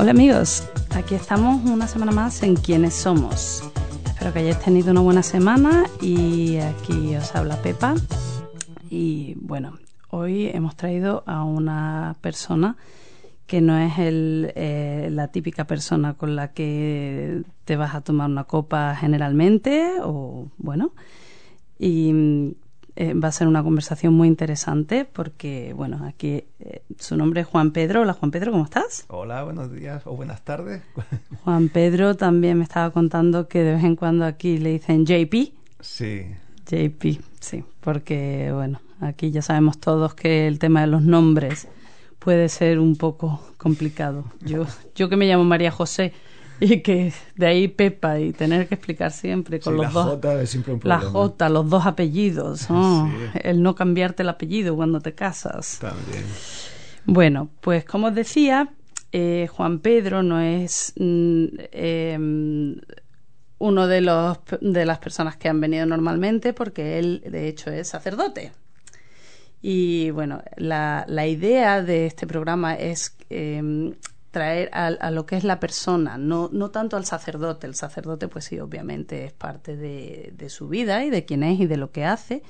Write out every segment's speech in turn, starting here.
Hola amigos, aquí estamos una semana más en Quiénes Somos. Espero que hayáis tenido una buena semana y aquí os habla Pepa. Y bueno, hoy hemos traído a una persona que no es el, eh, la típica persona con la que te vas a tomar una copa generalmente o bueno. Y eh, va a ser una conversación muy interesante porque, bueno, aquí eh, su nombre es Juan Pedro. Hola Juan Pedro, ¿cómo estás? Hola, buenos días o buenas tardes. Juan Pedro también me estaba contando que de vez en cuando aquí le dicen JP. Sí. JP, sí, porque, bueno, aquí ya sabemos todos que el tema de los nombres puede ser un poco complicado. Yo, yo que me llamo María José y que de ahí Pepa y tener que explicar siempre con Sí, los la dos J es siempre un la. J, los dos apellidos, oh, Sí. el no cambiarte el apellido cuando te casas. También. Bueno, pues como os decía, eh, Juan Pedro no es mm, em, uno de los de las personas que han venido normalmente porque él de hecho es sacerdote. Y bueno, la, la idea de este programa es em, traer a, a lo que es la persona, no, no tanto al sacerdote. El sacerdote, pues sí, obviamente es parte de, de su vida y de quién es y de lo que hace,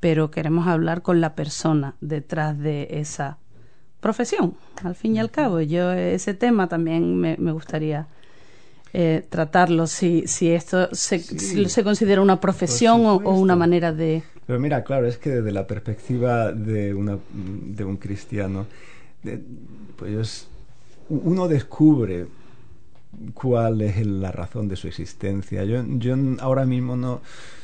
pero queremos hablar con la persona detrás de esa profesión, al fin y al cabo. Yo ese tema también me, me gustaría eh, tratarlo, si, si esto se, Sí. si se considera una profesión o, o una manera de... Pero mira, claro, es que desde la perspectiva de, una, de un cristiano, de- pues es- uno descubre cuál es la razón de su existencia. Yo, ahora mismo no,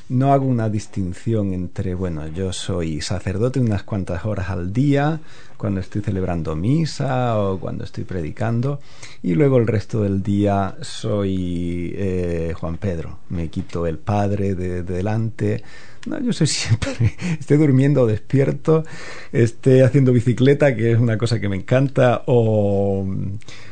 no hago una distinción entre, bueno, yo soy sacerdote unas cuantas horas al día, cuando estoy celebrando misa o cuando estoy predicando, y luego el resto del día soy eh, Juan Pedro. Me quito el padre de delante. No, yo soy siempre, esté durmiendo o despierto, esté haciendo bicicleta, que es una cosa que me encanta, o,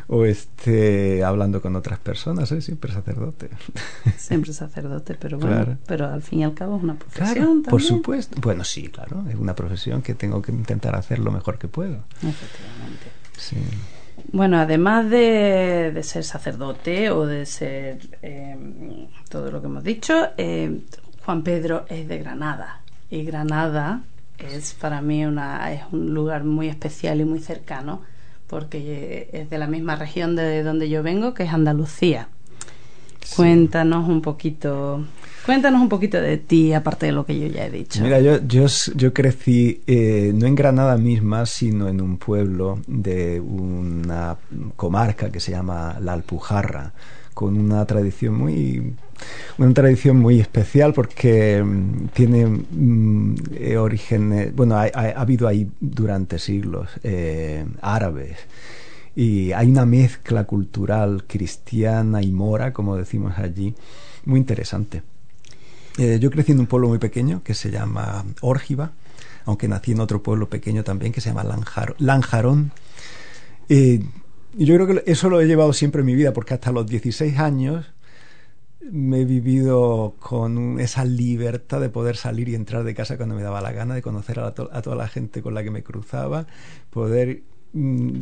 o esté hablando con otras personas, soy siempre sacerdote. Siempre sacerdote, pero bueno, Claro. pero al fin y al cabo es una profesión Claro, también. por supuesto. Bueno, sí, claro, es una profesión que tengo que intentar hacer lo mejor que puedo. Efectivamente. Sí. Bueno, además de, de ser sacerdote o de ser eh, todo lo que hemos dicho, eh, Juan Pedro es de Granada. Y Granada es para mí una, es un lugar muy especial y muy cercano porque es de la misma región de donde yo vengo, que es Andalucía. Cuéntanos un poquito, cuéntanos un poquito de ti, aparte de lo que yo ya he dicho. Mira, yo, yo, yo crecí eh, no en Granada misma, sino en un pueblo de una comarca que se llama La Alpujarra, con una tradición muy una tradición muy especial porque mm, tiene mm, eh, orígenes, bueno, ha, ha- ha habido ahí durante siglos eh, árabes y hay una mezcla cultural cristiana y mora, como decimos allí, muy interesante. Eh, yo crecí en un pueblo muy pequeño que se llama Órgiva, aunque nací en otro pueblo pequeño también que se llama Lanjar- Lanjarón. Y yo creo que eso lo he llevado siempre en mi vida, porque hasta los 16 años me he vivido con esa libertad de poder salir y entrar de casa cuando me daba la gana, de conocer a, la a toda la gente con la que me cruzaba, poder mm,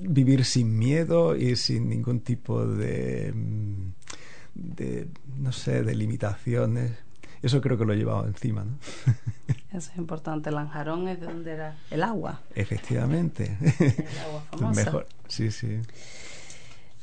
vivir sin miedo y sin ningún tipo de, mm, de, no sé, de limitaciones. Eso creo que lo he llevado encima, ¿no? Eso es importante. Lanjarón es de donde era el agua. Efectivamente. El agua famosa. Mejor, sí, sí.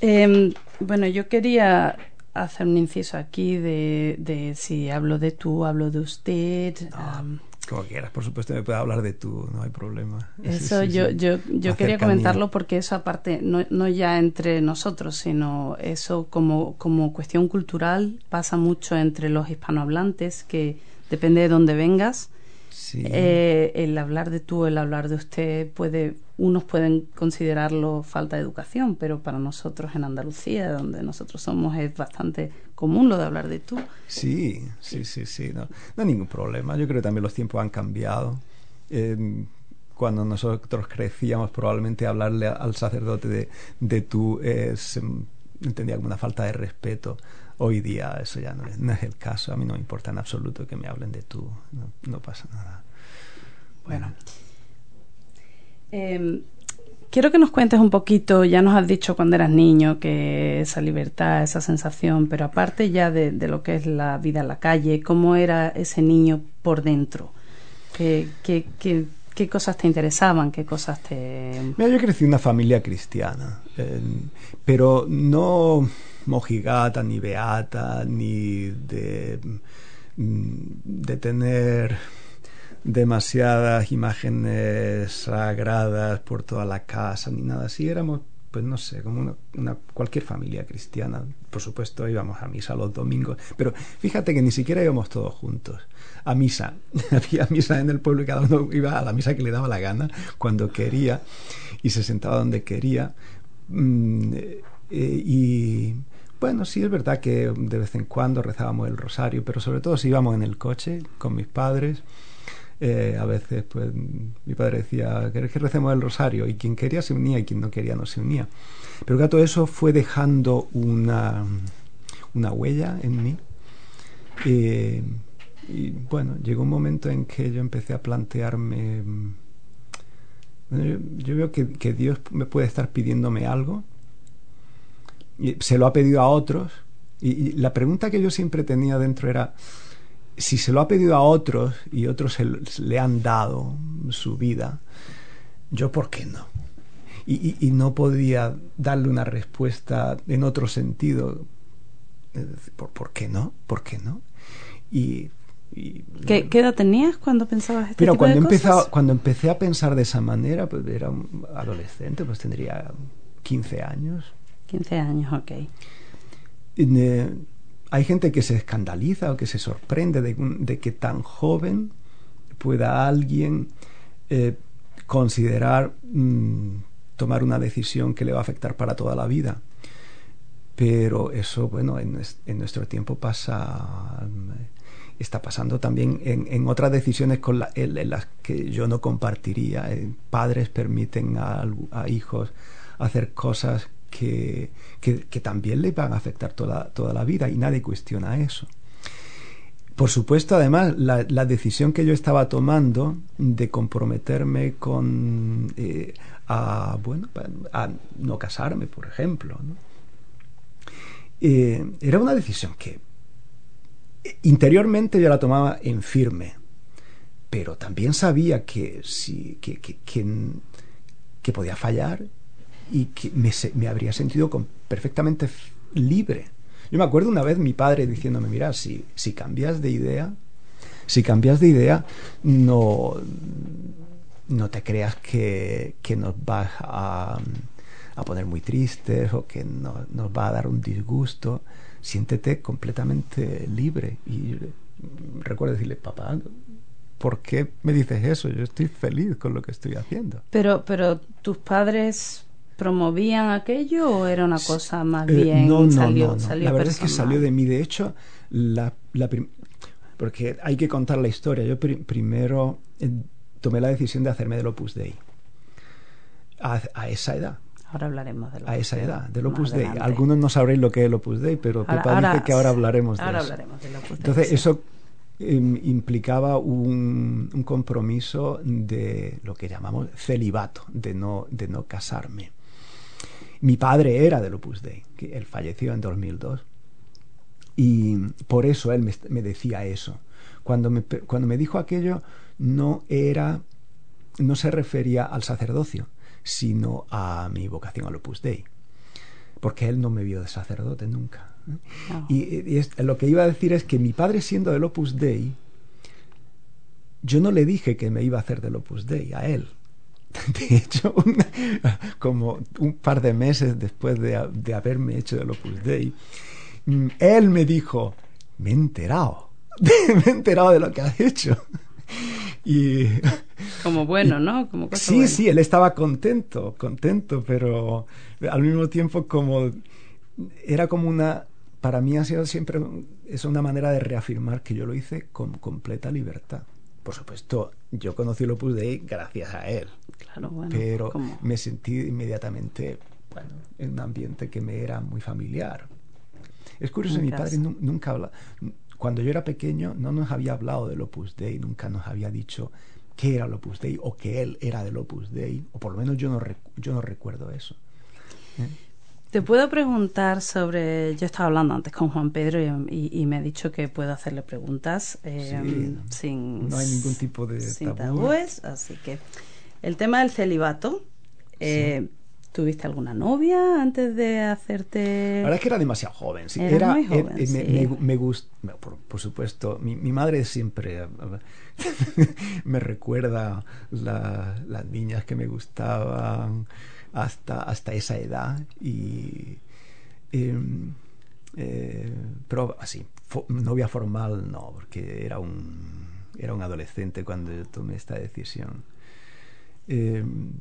Eh, bueno, yo quería hacer un inciso aquí de, de si hablo de tú, hablo de usted. am, Como quieras, por supuesto, me puedes hablar de tú, no hay problema. Eso sí, yo, sí. yo, yo quería cercanía. comentarlo porque eso aparte, no, no ya entre nosotros, sino eso como, como cuestión cultural pasa mucho entre los hispanohablantes, que depende de dónde vengas, eh, el hablar de tú, el hablar de usted, puede, unos pueden considerarlo falta de educación, pero para nosotros en Andalucía, donde nosotros somos, es bastante común lo de hablar de tú. Sí, sí, sí, sí, no, no hay ningún problema. Yo creo que también los tiempos han cambiado. cuando nosotros crecíamos, probablemente hablarle al sacerdote de, de tú es, em, entendía como una falta de respeto Hoy día eso ya no es, el caso. A mí no me importa en absoluto que me hablen de tú. No, pasa nada. Bueno. Em, quiero que nos cuentes un poquito, ya nos has dicho cuando eras niño que esa libertad, esa sensación, pero aparte ya de, lo que es la vida en la calle, ¿cómo era ese niño por dentro? ¿Qué, qué, cosas te interesaban? ¿Qué cosas te...? Mira, yo crecí en una familia cristiana, pero no mojigata, ni beata, ni de, mm, de tener demasiadas imágenes sagradas por toda la casa, ni nada así. Éramos, pues no sé, como una, cualquier familia cristiana. Por supuesto, íbamos a misa los domingos, pero fíjate que ni siquiera íbamos todos juntos a misa. Había misa en el pueblo y cada uno iba a la misa que le daba la gana, cuando quería, y se sentaba donde quería. Mm, eh, y bueno, sí es verdad que de vez en cuando rezábamos el rosario, pero sobre todo si íbamos en el coche con mis padres. Eh, a veces, pues, mi padre decía, ¿querés que recemos el rosario? Y quien quería se unía y quien no quería no se unía. Pero que todo eso fue dejando una, una huella en mí. Eh, y bueno, llegó un momento en que yo empecé a plantearme, yo, veo que, que Dios me puede estar pidiéndome algo se lo ha pedido a otros. Y, la pregunta que yo siempre tenía dentro era, si se lo ha pedido a otros y otros le han dado su vida, yo por qué no? Y, no podía darle una respuesta en otro sentido. ¿Por, ¿por qué no? ¿Por qué no? Y, ¿Qué, edad tenías cuando pensabas este Pero cuando, cuando empecé a pensar de esa manera, pues era un adolescente, pues tendría 15 años. 15 años, ok. Eh, hay gente que se escandaliza o que se sorprende de, que tan joven pueda alguien eh, considerar mm, tomar una decisión que le va a afectar para toda la vida. Pero eso, bueno, en, nuestro tiempo pasa, está pasando también en, otras decisiones con en, las que yo no compartiría. Eh, padres permiten a, a hijos hacer cosas que, que, también le van a afectar toda, toda la vida y nadie cuestiona eso. Por supuesto, además, la, la, decisión que yo estaba tomando de comprometerme con eh, a bueno a no casarme, por ejemplo, eh, era una decisión que interiormente yo la tomaba en firme, pero también sabía que, sí, que, que, que podía fallar y que me, habría sentido perfectamente libre. Yo me acuerdo una vez mi padre diciéndome, mira, si, cambias de idea, si cambias de idea, no, no te creas que, nos vas a, poner muy tristes o que no, nos va a dar un disgusto. Siéntete completamente libre. Y recuerdo decirle, papá, ¿por qué me dices eso? Yo estoy feliz con lo que estoy haciendo. Pero tus padres promovían aquello o era una cosa más eh, bien no, no, salió, no, La verdad es que salió de mí. De hecho, la, porque hay que contar la historia. Yo primero eh, tomé la decisión de hacerme del Opus Dei. A, esa edad. Ahora hablaremos de A esa edad, del Opus Dei. Algunos no sabréis lo que es el Opus Dei, pero ahora, dice que ahora hablaremos de ahora eso. Hablaremos del Opus Dei, Entonces, eso em, implicaba un, un, compromiso de lo que llamamos celibato, de no, de no casarme. Mi padre era del Opus Dei, que él falleció en 2002. Y por eso él me, decía eso. Cuando me, cuando me dijo aquello, no era, no se refería al sacerdocio, sino a mi vocación al Opus Dei. Porque él no me vio de sacerdote nunca. Ah. Y, lo que iba a decir es que mi padre siendo del Opus Dei, yo no le dije que me iba a hacer del Opus Dei a él. De hecho, como un par de meses después de, haberme hecho del Opus Dei, mm, él me dijo, me he enterado, me he enterado de lo que has hecho. y... Como bueno, ¿no? Como cosa sí, buena. sí, él estaba contento, contento, pero al mismo tiempo como era como una para mí ha sido siempre es una manera de reafirmar que yo lo hice con completa libertad. Por supuesto, yo conocí el Opus Dei gracias a él, Claro, bueno. pero me sentí inmediatamente bueno, en un ambiente que me era muy familiar. Es curioso, mi padre nu- nunca habla. Cuando yo era pequeño, no nos había hablado del Opus Dei, nunca nos había dicho qué era el Opus Dei o que él era del Opus Dei, o por lo menos yo no, yo no recuerdo eso. Te puedo preguntar sobre. Yo estaba hablando antes con Juan Pedro y, y- y me ha dicho que puedo hacerle preguntas eh, Sí, sin. no hay ningún tipo de sin tabú. tabúes. Así que. El tema del celibato. eh, ¿Tuviste alguna novia antes de hacerte.? La verdad es que era demasiado joven. Sí. Eras Era, muy eh, joven, eh, me, sí. me, me gust- por, por supuesto, mi, mi madre siempre eh, me recuerda la- las niñas que me gustaban hasta, hasta esa edad y em, eh, pero así novia formal no porque era un era un adolescente cuando yo tomé esta decisión. Em,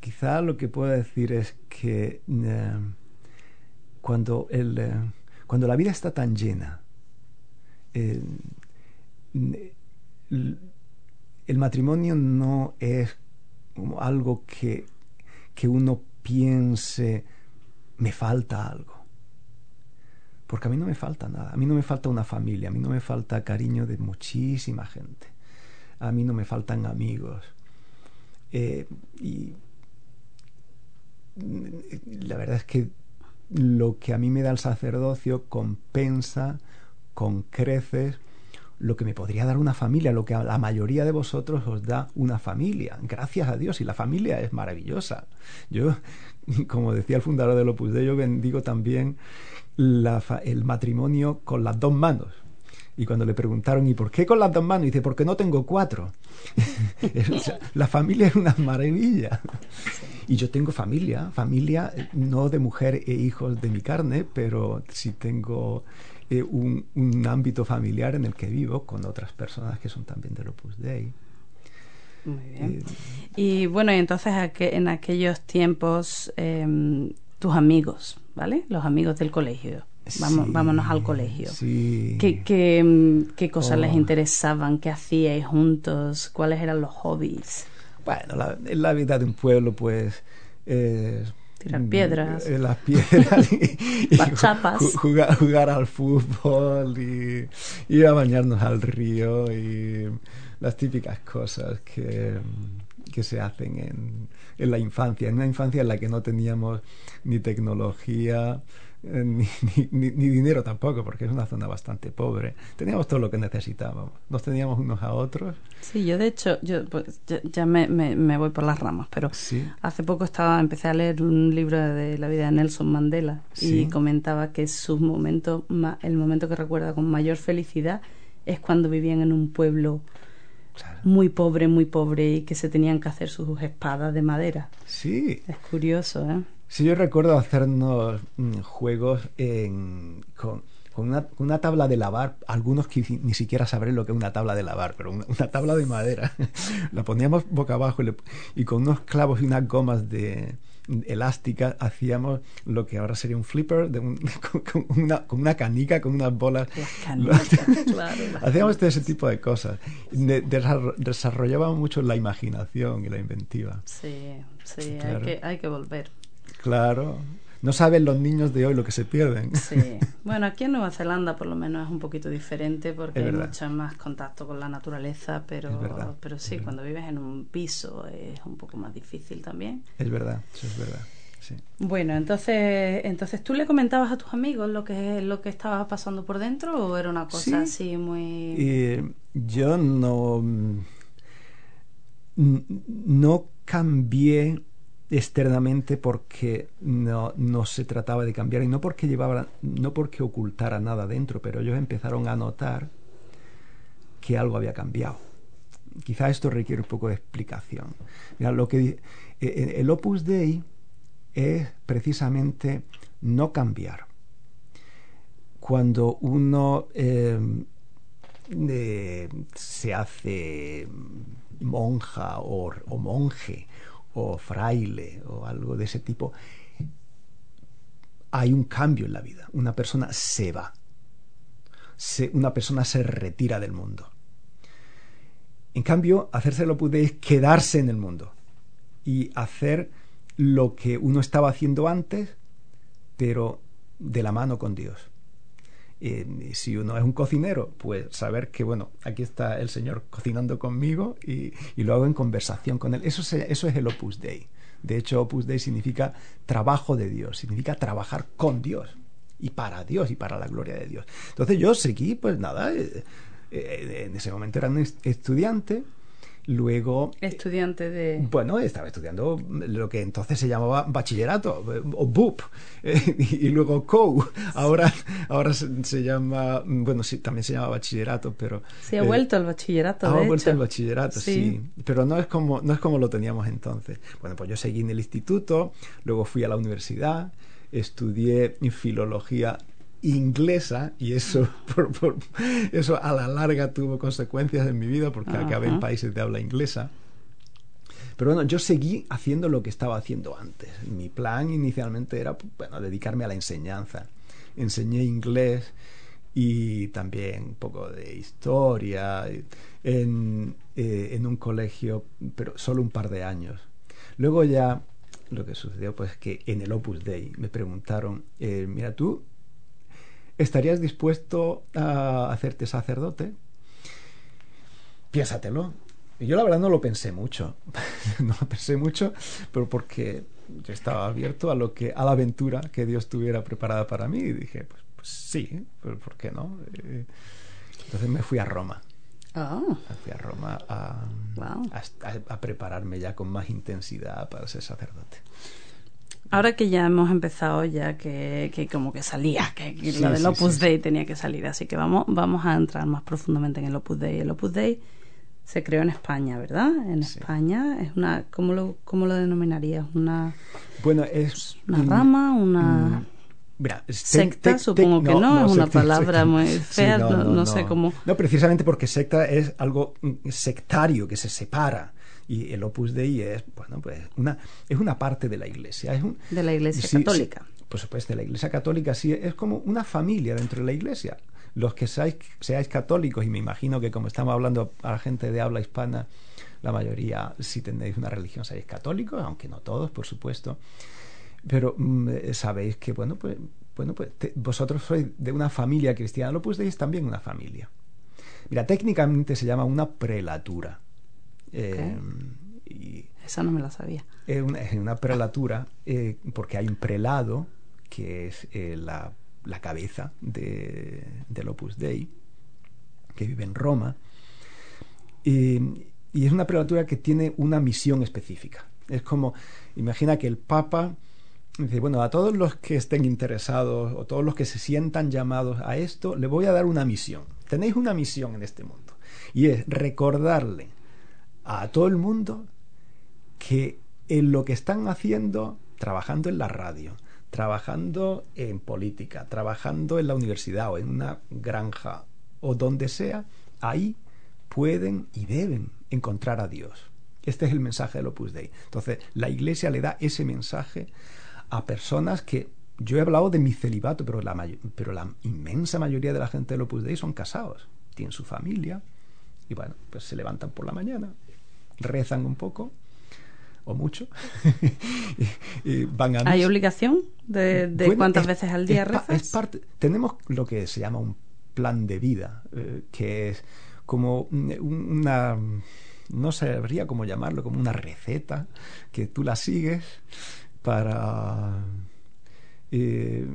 quizá lo que puedo decir es que eh, cuando, el, eh, cuando la vida está tan llena, eh, el matrimonio no es algo que, que uno piense, me falta algo. Porque a mí no me falta nada, a mí no me falta una familia, a mí no me falta cariño de muchísima gente, a mí no me faltan amigos. Eh, y la verdad es que lo que a mí me da el sacerdocio compensa con creces lo que me podría dar una familia, lo que a la mayoría de vosotros os da una familia. Gracias a Dios, y la familia es maravillosa. Yo, como decía el fundador del Opus Dei, yo bendigo también la el matrimonio con las dos manos. Y cuando le preguntaron, ¿y por qué con las dos manos? Dice, porque no tengo cuatro. La familia es una maravilla. Y yo tengo familia, familia eh, no de mujer e hijos de mi carne, pero sí tengo eh, un, un ámbito familiar en el que vivo con otras personas que son también del Opus Dei. Muy bien. Eh, Y bueno, y entonces aqu- en aquellos tiempos, em, tus amigos, ¿vale? Los amigos del colegio. Vamos, sí, vámonos al colegio. Sí. ¿Qué, qué, em, qué cosas les Oh. interesaban? ¿Qué hacíais juntos? ¿Cuáles eran los hobbies? Bueno, la, la vida de un pueblo, pues. eh, Tirar mm, piedras. eh, las piedras. y, y Las chapas. ju- jugar, jugar al fútbol y ir a bañarnos al río y las típicas cosas que, que se hacen en, en la infancia. En una infancia en la que no teníamos ni tecnología. Eh, Ni, ni- ni- dinero tampoco, porque es una zona bastante pobre. Teníamos todo lo que necesitábamos. Nos teníamos unos a otros. Sí, yo de hecho, yo pues, ya, ya me, me- me voy por las ramas, pero Sí. hace poco estaba empecé a leer un libro de la vida de Nelson Mandela Sí. y comentaba que su momento, el momento que recuerda con mayor felicidad es cuando vivían en un pueblo Claro. muy pobre, muy pobre y que se tenían que hacer sus espadas de madera. Sí. Es curioso, ¿eh? Sí, yo recuerdo hacernos mm, juegos en- con, con una, tabla de lavar, algunos que ni siquiera sabré lo que es una tabla de lavar, pero una, una tabla de madera. La poníamos boca abajo y, le- y con unos clavos y unas gomas de elásticas hacíamos lo que ahora sería un flipper de un- con, con una, con una canica, con unas bolas. Las canicas, claro. las Hacíamos todo ese tipo de cosas. De- desarrollábamos mucho la imaginación y la inventiva. Sí, sí, Claro. hay, que, hay que volver. Claro. No saben los niños de hoy lo que se pierden. Sí. Bueno, aquí en Nueva Zelanda por lo menos es un poquito diferente porque hay mucho más contacto con la naturaleza, pero, pero sí, cuando vives en un piso es un poco más difícil también. Es verdad, eso es verdad. Sí. Bueno, entonces, entonces tú le comentabas a tus amigos lo que lo que estaba pasando por dentro o era una cosa Sí. así muy yo no. n- No cambié externamente porque no, no se trataba de cambiar y no porque llevaba no porque ocultara nada dentro pero ellos empezaron a notar que algo había cambiado. Quizá esto requiere un poco de explicación. Mira, lo que eh, eh, el Opus Dei es precisamente no cambiar. Cuando uno eh, eh, se hace monja o monje o fraile o algo de ese tipo, hay un cambio en la vida. Una persona se va. Una persona se retira del mundo. En cambio, hacérselo podéis quedarse en el mundo y hacer lo que uno estaba haciendo antes, pero de la mano con Dios. Si uno es un cocinero, pues saber que, bueno, aquí está el Señor cocinando conmigo y, lo hago en conversación con Él. Eso, eso es el Opus Dei. De hecho, Opus Dei significa trabajo de Dios, significa trabajar con Dios y para Dios y para la gloria de Dios. Entonces yo seguí, pues nada, eh, eh, en ese momento era un estudiante, Luego. Estudiante de. Bueno, estaba estudiando lo que entonces se llamaba bachillerato, o BUP, y luego COU. Ahora, ahora se, llama. Bueno, sí, también se llama bachillerato, pero. Sí, ha vuelto al bachillerato. Ha vuelto al bachillerato, sí. Pero no es, como, no es como lo teníamos entonces. Bueno, pues yo seguí en el instituto, luego fui a la universidad, estudié filología inglesa y eso, por, eso a la larga tuvo consecuencias en mi vida porque acabé en países de habla inglesa. Pero bueno, yo seguí haciendo lo que estaba haciendo antes. Mi plan inicialmente era bueno, dedicarme a la enseñanza. Enseñé inglés y también un poco de historia en, eh, en un colegio, pero solo un par de años. Luego ya lo que sucedió pues que en el Opus Dei me preguntaron, eh, mira tú ¿Estarías dispuesto a hacerte sacerdote? Piénsatelo. Y yo la verdad no lo pensé mucho. no lo pensé mucho, pero porque yo estaba abierto a lo que a la aventura que Dios tuviera preparada para mí y dije, pues, pues sí, pero ¿por qué no? Eh, entonces me fui a Roma. Oh. Fui a Roma a, a prepararme ya con más intensidad para ser sacerdote. Ahora que ya hemos empezado, ya que, que como que salía, que, lo del Opus Dei tenía que salir, así que vamos, vamos a entrar más profundamente en el Opus Dei. El Opus Dei se creó en España, ¿verdad? En España es una, ¿cómo lo, cómo lo denominarías? Una, bueno, es una rama, una secta, supongo que no, es una palabra muy fea, no, sé cómo. No, precisamente porque secta es algo sectario que se separa y el Opus Dei es, bueno, pues una, es una parte de la Iglesia. Es un, de la Iglesia Católica. por supuesto, de la Iglesia Católica sí, es como una familia dentro de la Iglesia. Los que seáis, seáis católicos, y me imagino que como estamos hablando a la gente de habla hispana, la mayoría, si tenéis una religión, seáis católicos, aunque no todos, por supuesto. Pero mm, sabéis que, bueno, pues, bueno, pues vosotros sois de una familia cristiana, el Opus Dei es también una familia. Mira, técnicamente se llama una prelatura eh, y Esa no me la sabía. Es una, prelatura eh, porque hay un prelado que es eh, la, la, cabeza de, del Opus Dei, que vive en Roma. y es una prelatura que tiene una misión específica. Es como, imagina que el Papa dice, bueno, a todos los que estén interesados o todos los que se sientan llamados a esto, le voy a dar una misión. Tenéis una misión en este mundo. Y es recordarle a todo el mundo que en lo que están haciendo, trabajando en la radio, trabajando en política, trabajando en la universidad o en una granja o donde sea, ahí pueden y deben encontrar a Dios. Este es el mensaje del Opus Dei. Entonces, la Iglesia le da ese mensaje a personas que yo he hablado de mi celibato, pero la, pero la inmensa mayoría de la gente del Opus Dei son casados, tienen su familia y bueno, pues se levantan por la mañana, rezan un poco o mucho. y, van a ¿Hay obligación de, cuántas veces al día rezas? Es parte, tenemos lo que se llama un plan de vida, eh, que es como una, no sabría cómo llamarlo, como una receta que tú la sigues para eh,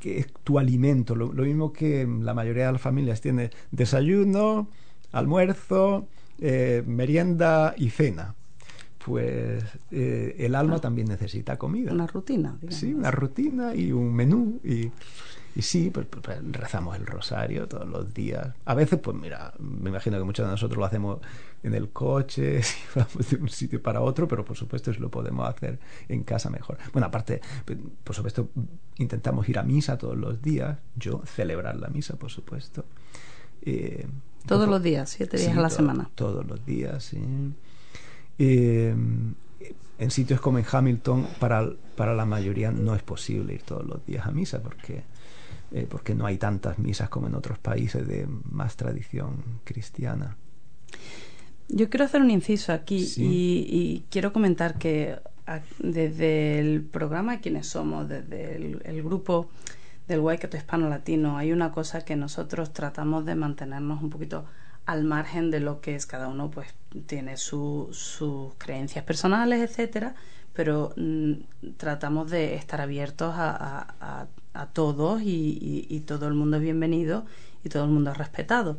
que es tu alimento, lo, mismo que la mayoría de las familias tiene desayuno, almuerzo, eh, merienda y cena. Pues eh, el alma ah. también necesita comida. Una rutina. Sí, una rutina y un menú. Y, y sí, pues, pues, pues, rezamos el rosario todos los días. A veces, pues mira, me imagino que muchos de nosotros lo hacemos en el coche, si vamos de un sitio para otro, pero por supuesto si lo podemos hacer en casa mejor. Bueno, aparte, por supuesto, intentamos ir a misa todos los días. Yo celebrar la misa, por supuesto. Eh, Todos los días, siete días a la semana. Todos los días, sí. Eh, en sitios como en Hamilton, para, para la mayoría no es posible ir todos los días a misa porque, eh, porque no hay tantas misas como en otros países de más tradición cristiana. Yo quiero hacer un inciso aquí y, quiero comentar que desde el programa Quienes Somos, desde el, grupo del Waikato Hispano Latino, hay una cosa que nosotros tratamos de mantenernos un poquito al margen de lo que es cada uno, pues tiene sus creencias personales, etcétera, pero mm, tratamos de estar abiertos a, todos y, y, todo el mundo es bienvenido y todo el mundo es respetado.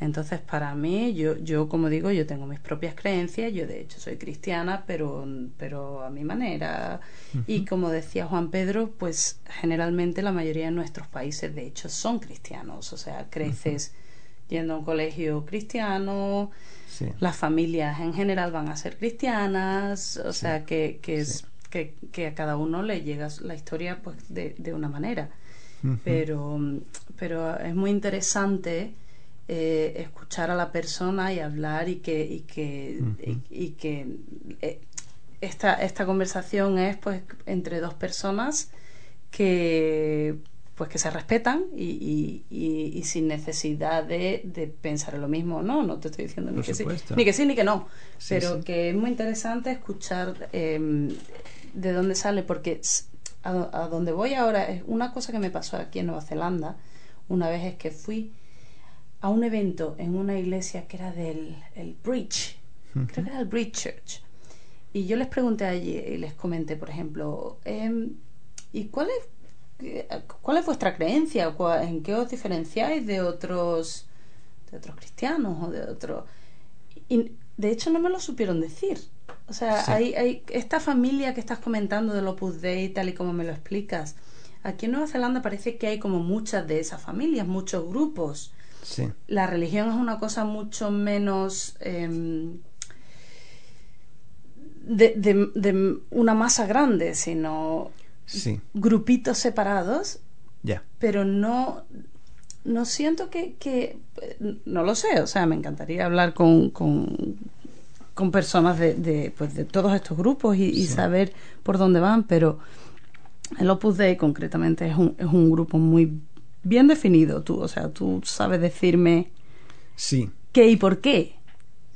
Entonces, para mí, yo, yo como digo, yo tengo mis propias creencias, yo de hecho soy cristiana, pero, pero a mi manera. Y como decía Juan Pedro, pues generalmente la mayoría de nuestros países, de hecho, son cristianos. O sea, creces yendo a un colegio cristiano, las familias en general van a ser cristianas, o sea, que, que es... Que, que, a cada uno le llega la historia pues de, de una manera. Pero pero es muy interesante eh, escuchar a la persona y hablar y que, y que, y, que eh, esta, esta conversación es pues entre dos personas que pues que se respetan y, y, sin necesidad de, de, pensar en lo mismo no no te estoy diciendo ni que, sí, ni que sí ni que no pero que es muy interesante escuchar em, de dónde sale porque a, a, donde voy ahora es una cosa que me pasó aquí en Nueva Zelanda una vez es que fui a un evento en una iglesia que era del el Bridge, creo que era el Bridge Church. Y yo les pregunté allí y les comenté, por ejemplo, em, ¿y cuál es, cuál es vuestra creencia? ¿En qué os diferenciáis de otros, de otros cristianos o de otros? Y de hecho no me lo supieron decir. O sea, hay, hay esta familia que estás comentando del Opus Dei, tal y como me lo explicas. Aquí en Nueva Zelanda parece que hay como muchas de esas familias, muchos grupos. La religión es una cosa mucho menos em, de, una masa grande, sino grupitos separados. Pero no, no siento que, No lo sé, o sea, me encantaría hablar con, con, personas de, pues de todos estos grupos y, saber por dónde van, pero el Opus Dei concretamente es un, es un grupo muy bien definido tú, o sea, tú sabes decirme sí. qué y por qué.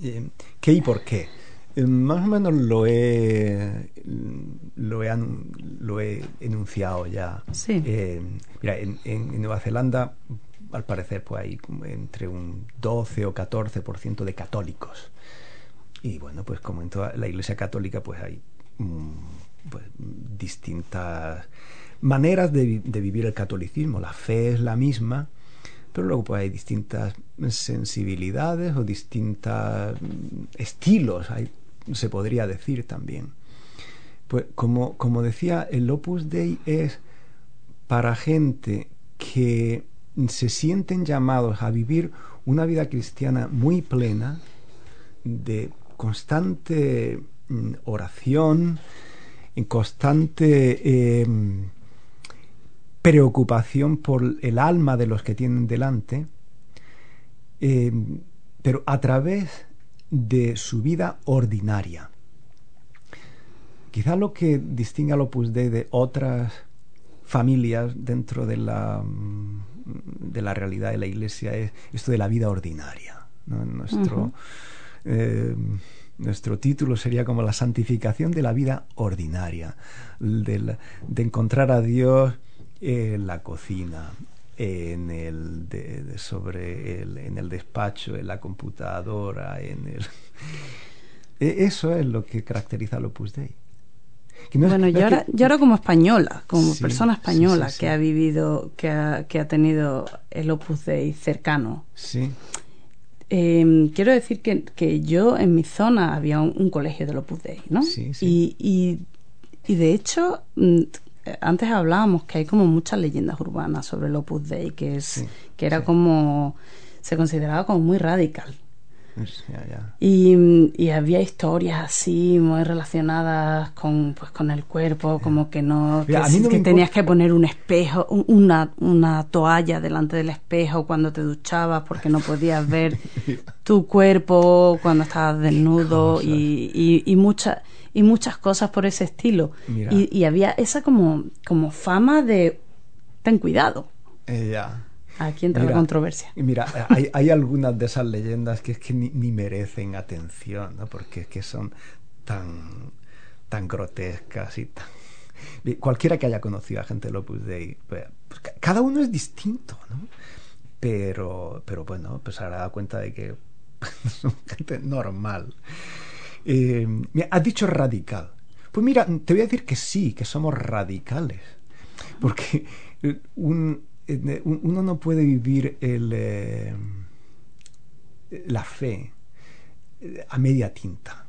Eh, ¿Qué y por qué? Eh, más o menos lo he, lo he, lo he enunciado ya. Sí. Eh, mira, en, en, Nueva Zelanda, al parecer, pues hay entre un 12 o 14% de católicos. Y bueno, pues como en toda la Iglesia Católica, pues hay mm, pues, distintas maneras de, vivir el catolicismo. La fe es la misma, pero luego pues, hay distintas sensibilidades o distintos mm, estilos, se podría decir también. Pues como, como decía, el Opus Dei es para gente que se sienten llamados a vivir una vida cristiana muy plena, de constante mm, oración, en constante em, preocupación por el alma de los que tienen delante, eh, pero a través de su vida ordinaria. Quizá lo que distingue al Opus Dei de otras familias dentro de la, de la realidad de la Iglesia es esto de la vida ordinaria. Nuestro, eh, nuestro título sería como la santificación de la vida ordinaria, de, de encontrar a Dios en la cocina, en el sobre el, en el despacho, en la computadora, en el e, eso es lo que caracteriza al Opus Dei. bueno, yo, ahora, yo ahora como española, como persona española que ha vivido, que ha, que ha tenido el Opus Dei cercano. Sí. Em, quiero decir que, que, yo en mi zona había un, colegio del Opus Dei, ¿no? Sí, y, y, y, de hecho mm, antes hablábamos que hay como muchas leyendas urbanas sobre el Opus Dei, que es que era como se consideraba como muy radical. Ya, ya. Y, y había historias así muy relacionadas con pues con el cuerpo como que no que, Mira, no que tenías que poner un espejo un- una una toalla delante del espejo cuando te duchabas porque no podías ver tu cuerpo cuando estabas desnudo y, y, y muchas y muchas cosas por ese estilo y, y había esa como como fama de ten cuidado Eh, ya. aquí entra la controversia y Mira, hay, hay algunas de esas leyendas que es que ni, ni merecen atención, ¿no? Porque es que son tan, tan grotescas y tan... Cualquiera que haya conocido a gente del Opus Dei, pues, pues, ca- cada uno es distinto, ¿no? Pero, pero bueno, pues habrá dado cuenta de que son gente normal. Eh, has dicho radical. Pues mira, te voy a decir que sí, que somos radicales. Porque eh, eh, un- uno no puede vivir el, la fe a media tinta.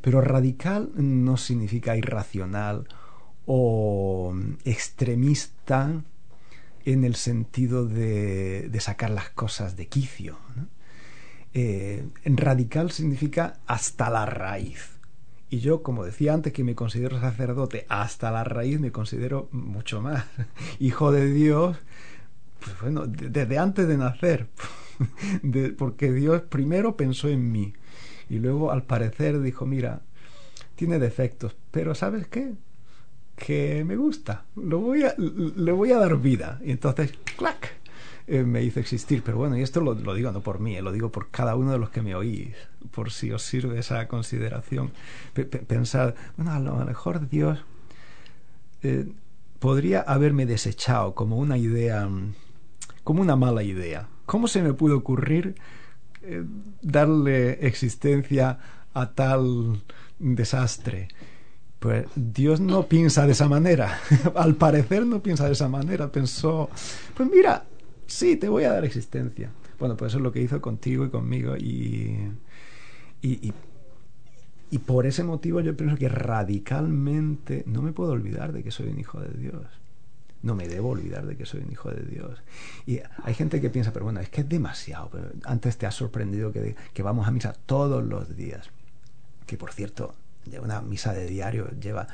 Pero radical no significa irracional o mm, extremista en el sentido de, sacar las cosas de quicio. Eh, radical significa hasta la raíz. Y yo, como decía antes que me considero sacerdote, hasta la raíz me considero mucho más hijo de Dios, pues bueno, de- desde antes de nacer, De- porque Dios primero pensó en mí y luego al parecer dijo, mira, tiene defectos, pero ¿sabes qué? Que me gusta, lo voy a, le voy a dar vida. Y entonces, ¡clac! Eh, me hizo existir. Pero bueno, y esto lo, lo digo no por mí, eh, lo digo por cada uno de los que me oís, por si os sirve esa consideración. Pe- pe- pensad, bueno, a lo mejor Dios eh, podría haberme desechado como una idea, como una mala idea. ¿Cómo se me pudo ocurrir darle existencia a tal desastre? Pues Dios no piensa de esa manera. Al parecer no piensa de esa manera. Pensó, pues mira, sí, te voy a dar existencia. Bueno, pues eso es lo que hizo contigo y conmigo. Y, y, y, y por ese motivo yo pienso que radicalmente no me puedo olvidar de que soy un hijo de Dios. No me debo olvidar de que soy un hijo de Dios. Y hay gente que piensa, pero bueno, es que es demasiado. Antes te has sorprendido que, que vamos a misa todos los días. Que por cierto, una misa de diario lleva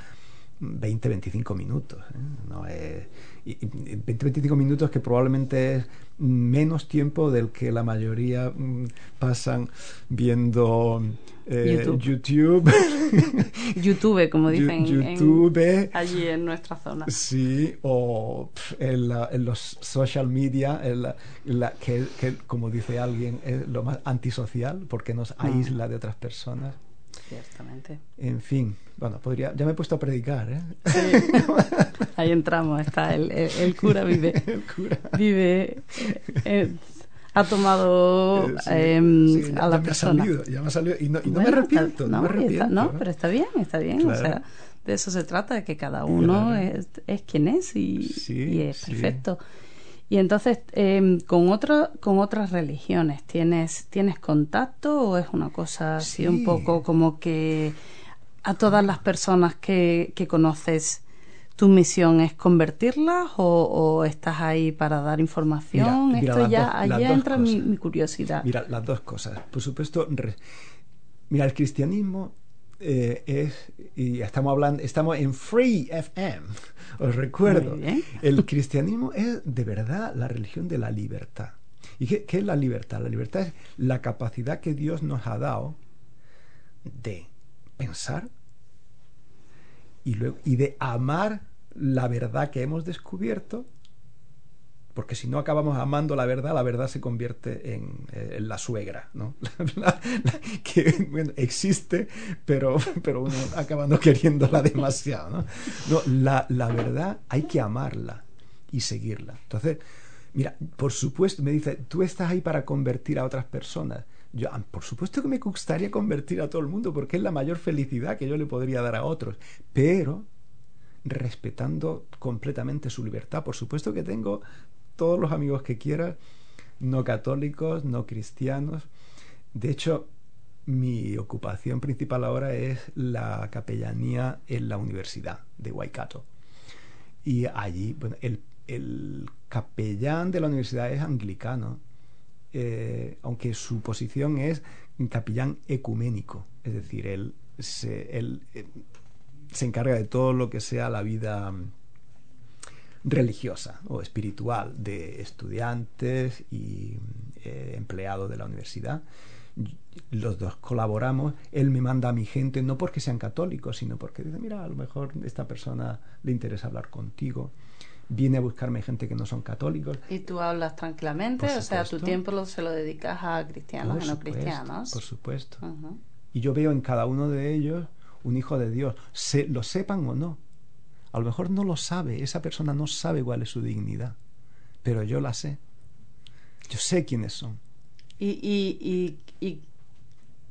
20, 25 minutos. ¿eh? No es, y, y 20, 25 minutos que probablemente es menos tiempo del que la mayoría mm, pasan viendo eh, YouTube. YouTube. YouTube como dicen en- YouTube. allí en nuestra zona Sí, o en, la- en los social media, en la- en la- que, que, como dice alguien, es lo más antisocial porque nos aísla de otras personas. Ciertamente En fin, bueno, podría, ya me he puesto a predicar, ¿eh? ahí entramos está el, el- el cura vive El cura. vive eh, ha tomado Eh, sí, em, sí, a la ya me ha persona salido, ya me ha salido, y no, y no me arrepiento, está- no, me está- arrepiento. no, ¿eh? pero está bien, está bien. O sea, de eso se trata, de que cada uno Claro. es, es quien es y, es perfecto. Y entonces, em, con, otro, con otras religiones, ¿tienes, ¿tienes contacto o es una cosa así Sí. un poco como que a todas las personas que, que conoces tu misión es convertirlas o, o estás ahí para dar información? Mira, mira, Esto ya, dos entra mi, mi curiosidad. Mira, las dos cosas. Por supuesto, re- mira, el cristianismo eh, es, y estamos hablando, estamos en Free FM, os recuerdo. El cristianismo es de verdad la religión de la libertad. ¿Y qué, qué es la libertad? La libertad es la capacidad que Dios nos ha dado de pensar y, luego, y de amar la verdad que hemos descubierto porque si no acabamos amando la verdad, la verdad se convierte en, eh, la suegra, ¿no? Que existe, pero, pero uno acaba no queriéndola demasiado, ¿no? No, la, la verdad hay que amarla y seguirla. Entonces, mira, por supuesto, me dice, tú estás ahí para convertir a otras personas. Yo, ah, por supuesto que me gustaría convertir a todo el mundo, porque es la mayor felicidad que yo le podría dar a otros. Pero respetando completamente su libertad. Por supuesto que tengo todos los amigos que quiera, no católicos, no cristianos. De hecho, mi ocupación principal ahora es la capellanía en la Universidad de Waikato. Y allí, bueno, el, el capellán de la universidad es anglicano eh, aunque su posición es capellán ecuménico, es decir, él se, él, eh, se encarga de todo lo que sea la vida religiosa o espiritual de estudiantes y eh, empleados de la universidad. Los dos colaboramos, él me manda a mi gente no porque sean católicos, sino porque dice, mira, a lo mejor esta persona le interesa hablar contigo viene a buscarme gente que no son católicos. ¿Y tú hablas tranquilamente? o sea, tu tiempo lo, se lo dedicas a cristianos y no cristianos. Por supuesto. Y yo veo en cada uno de ellos un hijo de Dios, se, lo sepan o no. A lo mejor no lo sabe, esa persona no sabe cuál es su dignidad, pero yo la sé. Yo sé quiénes son. Y, y, y, y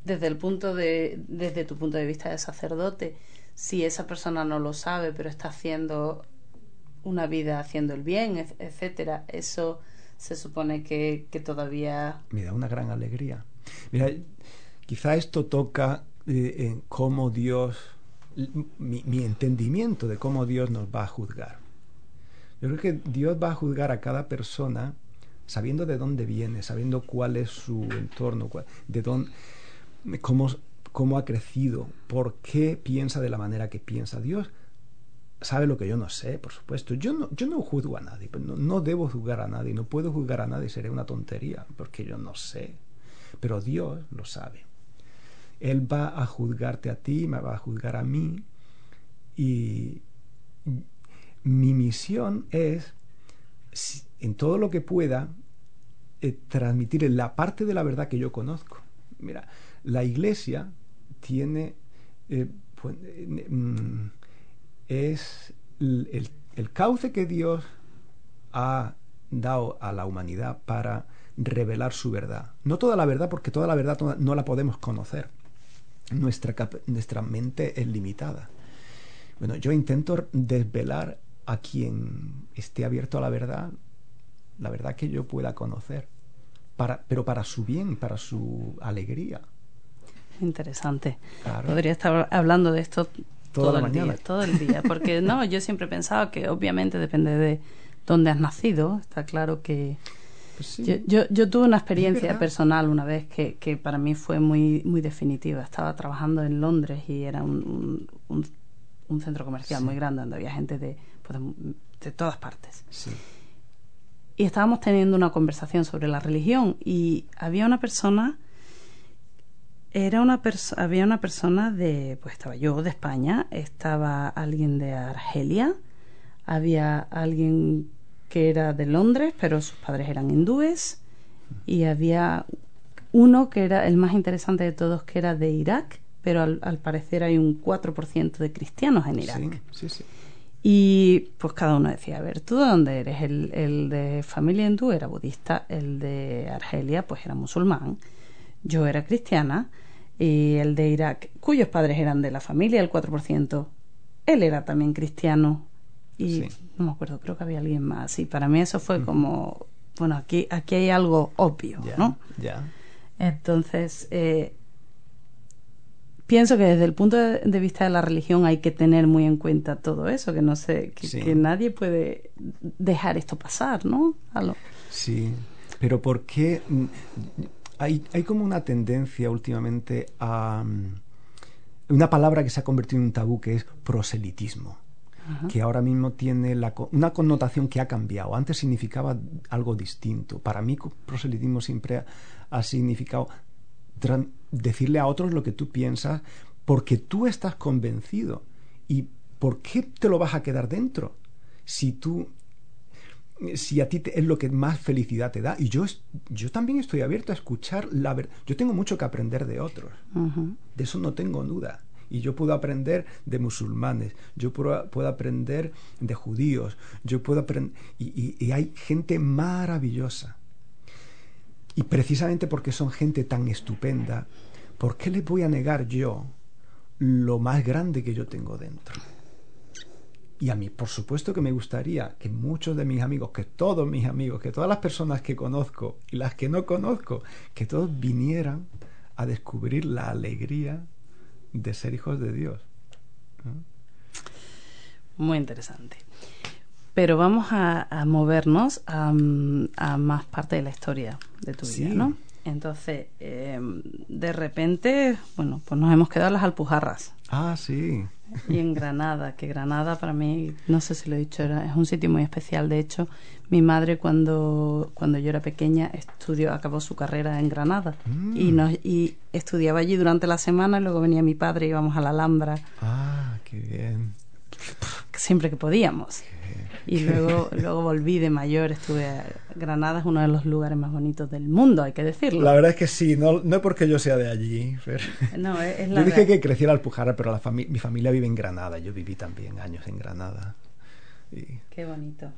desde el punto de, desde tu punto de vista de sacerdote, si esa persona no lo sabe, pero está haciendo una vida haciendo el bien, etcétera, eso se supone que, que todavía... Me da una gran alegría. Mira, quizá esto toca eh, en cómo Dios, mi, mi, entendimiento de cómo Dios nos va a juzgar. Yo creo que Dios va a juzgar a cada persona sabiendo de dónde viene, sabiendo cuál es su entorno, de dónde, cómo, cómo ha crecido, por qué piensa de la manera que piensa. Dios sabe lo que yo no sé, por supuesto. Yo no, yo no juzgo a nadie, no, no debo juzgar a nadie, no puedo juzgar a nadie, sería una tontería, porque yo no sé. Pero Dios lo sabe. Él va a juzgarte a ti, me va a juzgar a mí. Y mi misión es, en todo lo que pueda, eh, transmitir la parte de la verdad que yo conozco. Mira, la iglesia tiene... Eh, pues, eh, mm, es el, el, cauce que Dios ha dado a la humanidad para revelar su verdad. No toda la verdad, porque toda la verdad no la podemos conocer. Nuestra, nuestra mente es limitada. Bueno, yo intento desvelar a quien esté abierto a la verdad, la verdad que yo pueda conocer, para, pero para su bien, para su alegría. Interesante. Podría estar hablando de esto todo el día, todo el día, porque no, yo siempre he pensado que obviamente depende de dónde has nacido, está claro que pues yo, yo, tuve una experiencia personal una vez que, que, para mí fue muy muy definitiva. Estaba trabajando en Londres y era un, un, centro comercial muy grande donde había gente de, pues, de, todas partes. Y estábamos teniendo una conversación sobre la religión y había una persona era una había una persona de, pues estaba yo de España, estaba alguien de Argelia, había alguien que era de Londres, pero sus padres eran hindúes, y había uno que era el más interesante de todos, que era de Irak, pero al, parecer hay un 4% de cristianos en Irak. Sí, sí, Y pues cada uno decía, a ver, ¿tú de dónde eres? El, el de familia hindú era budista, el de Argelia pues era musulmán yo era cristiana y el de Irak, cuyos padres eran de la familia, el 4%, él era también cristiano y no me acuerdo, creo que había alguien más. Y para mí eso fue como, bueno, aquí, aquí hay algo obvio, ¿no? Ya. Entonces, eh, pienso que desde el punto de vista de la religión hay que tener muy en cuenta todo eso, que no sé, que, nadie puede dejar esto pasar, ¿no? Sí, pero ¿por qué? hay, hay como una tendencia últimamente a mm, una palabra que se ha convertido en un tabú que es proselitismo que ahora mismo tiene la, una connotación que ha cambiado. Antes significaba algo distinto. Para mí, proselitismo siempre ha, significado decirle a otros lo que tú piensas porque tú estás convencido. ¿Y por qué te lo vas a quedar dentro? Si tú si a ti es lo que más felicidad te da. Y yo, yo también estoy abierto a escuchar la verdad. Yo tengo mucho que aprender de otros. De eso no tengo duda. Y yo puedo aprender de musulmanes, yo puedo, puedo aprender de judíos, yo puedo aprender... Y, y, hay gente maravillosa. Y precisamente porque son gente tan estupenda, ¿por qué les voy a negar yo lo más grande que yo tengo dentro? Y a mí, por supuesto que me gustaría que muchos de mis amigos, que todos mis amigos, que todas las personas que conozco y las que no conozco, que todos vinieran a descubrir la alegría de ser hijos de Dios. Muy interesante. Pero vamos a, movernos a, a, más parte de la historia. de tu Sí. vida, ¿no? Entonces, eh, de repente, bueno, pues nos hemos quedado las Alpujarras. Ah, sí. Y en Granada, que Granada para mí, no sé si lo he dicho, era, es un sitio muy especial. De hecho, mi madre cuando, cuando yo era pequeña estudió, acabó su carrera en Granada Mm. y, nos, y estudiaba allí durante la semana y luego venía mi padre, íbamos a la Alhambra Ah, qué bien. siempre que podíamos. Y luego, luego volví de mayor, estuve a Granada, es uno de los lugares más bonitos del mundo, hay que decirlo. La verdad es que sí, no, no porque yo sea de allí. pero- No, es, es la Yo dije real- que crecí en Alpujarra, pero la fami- mi familia vive en Granada. Yo viví también años en Granada. Y- Qué bonito.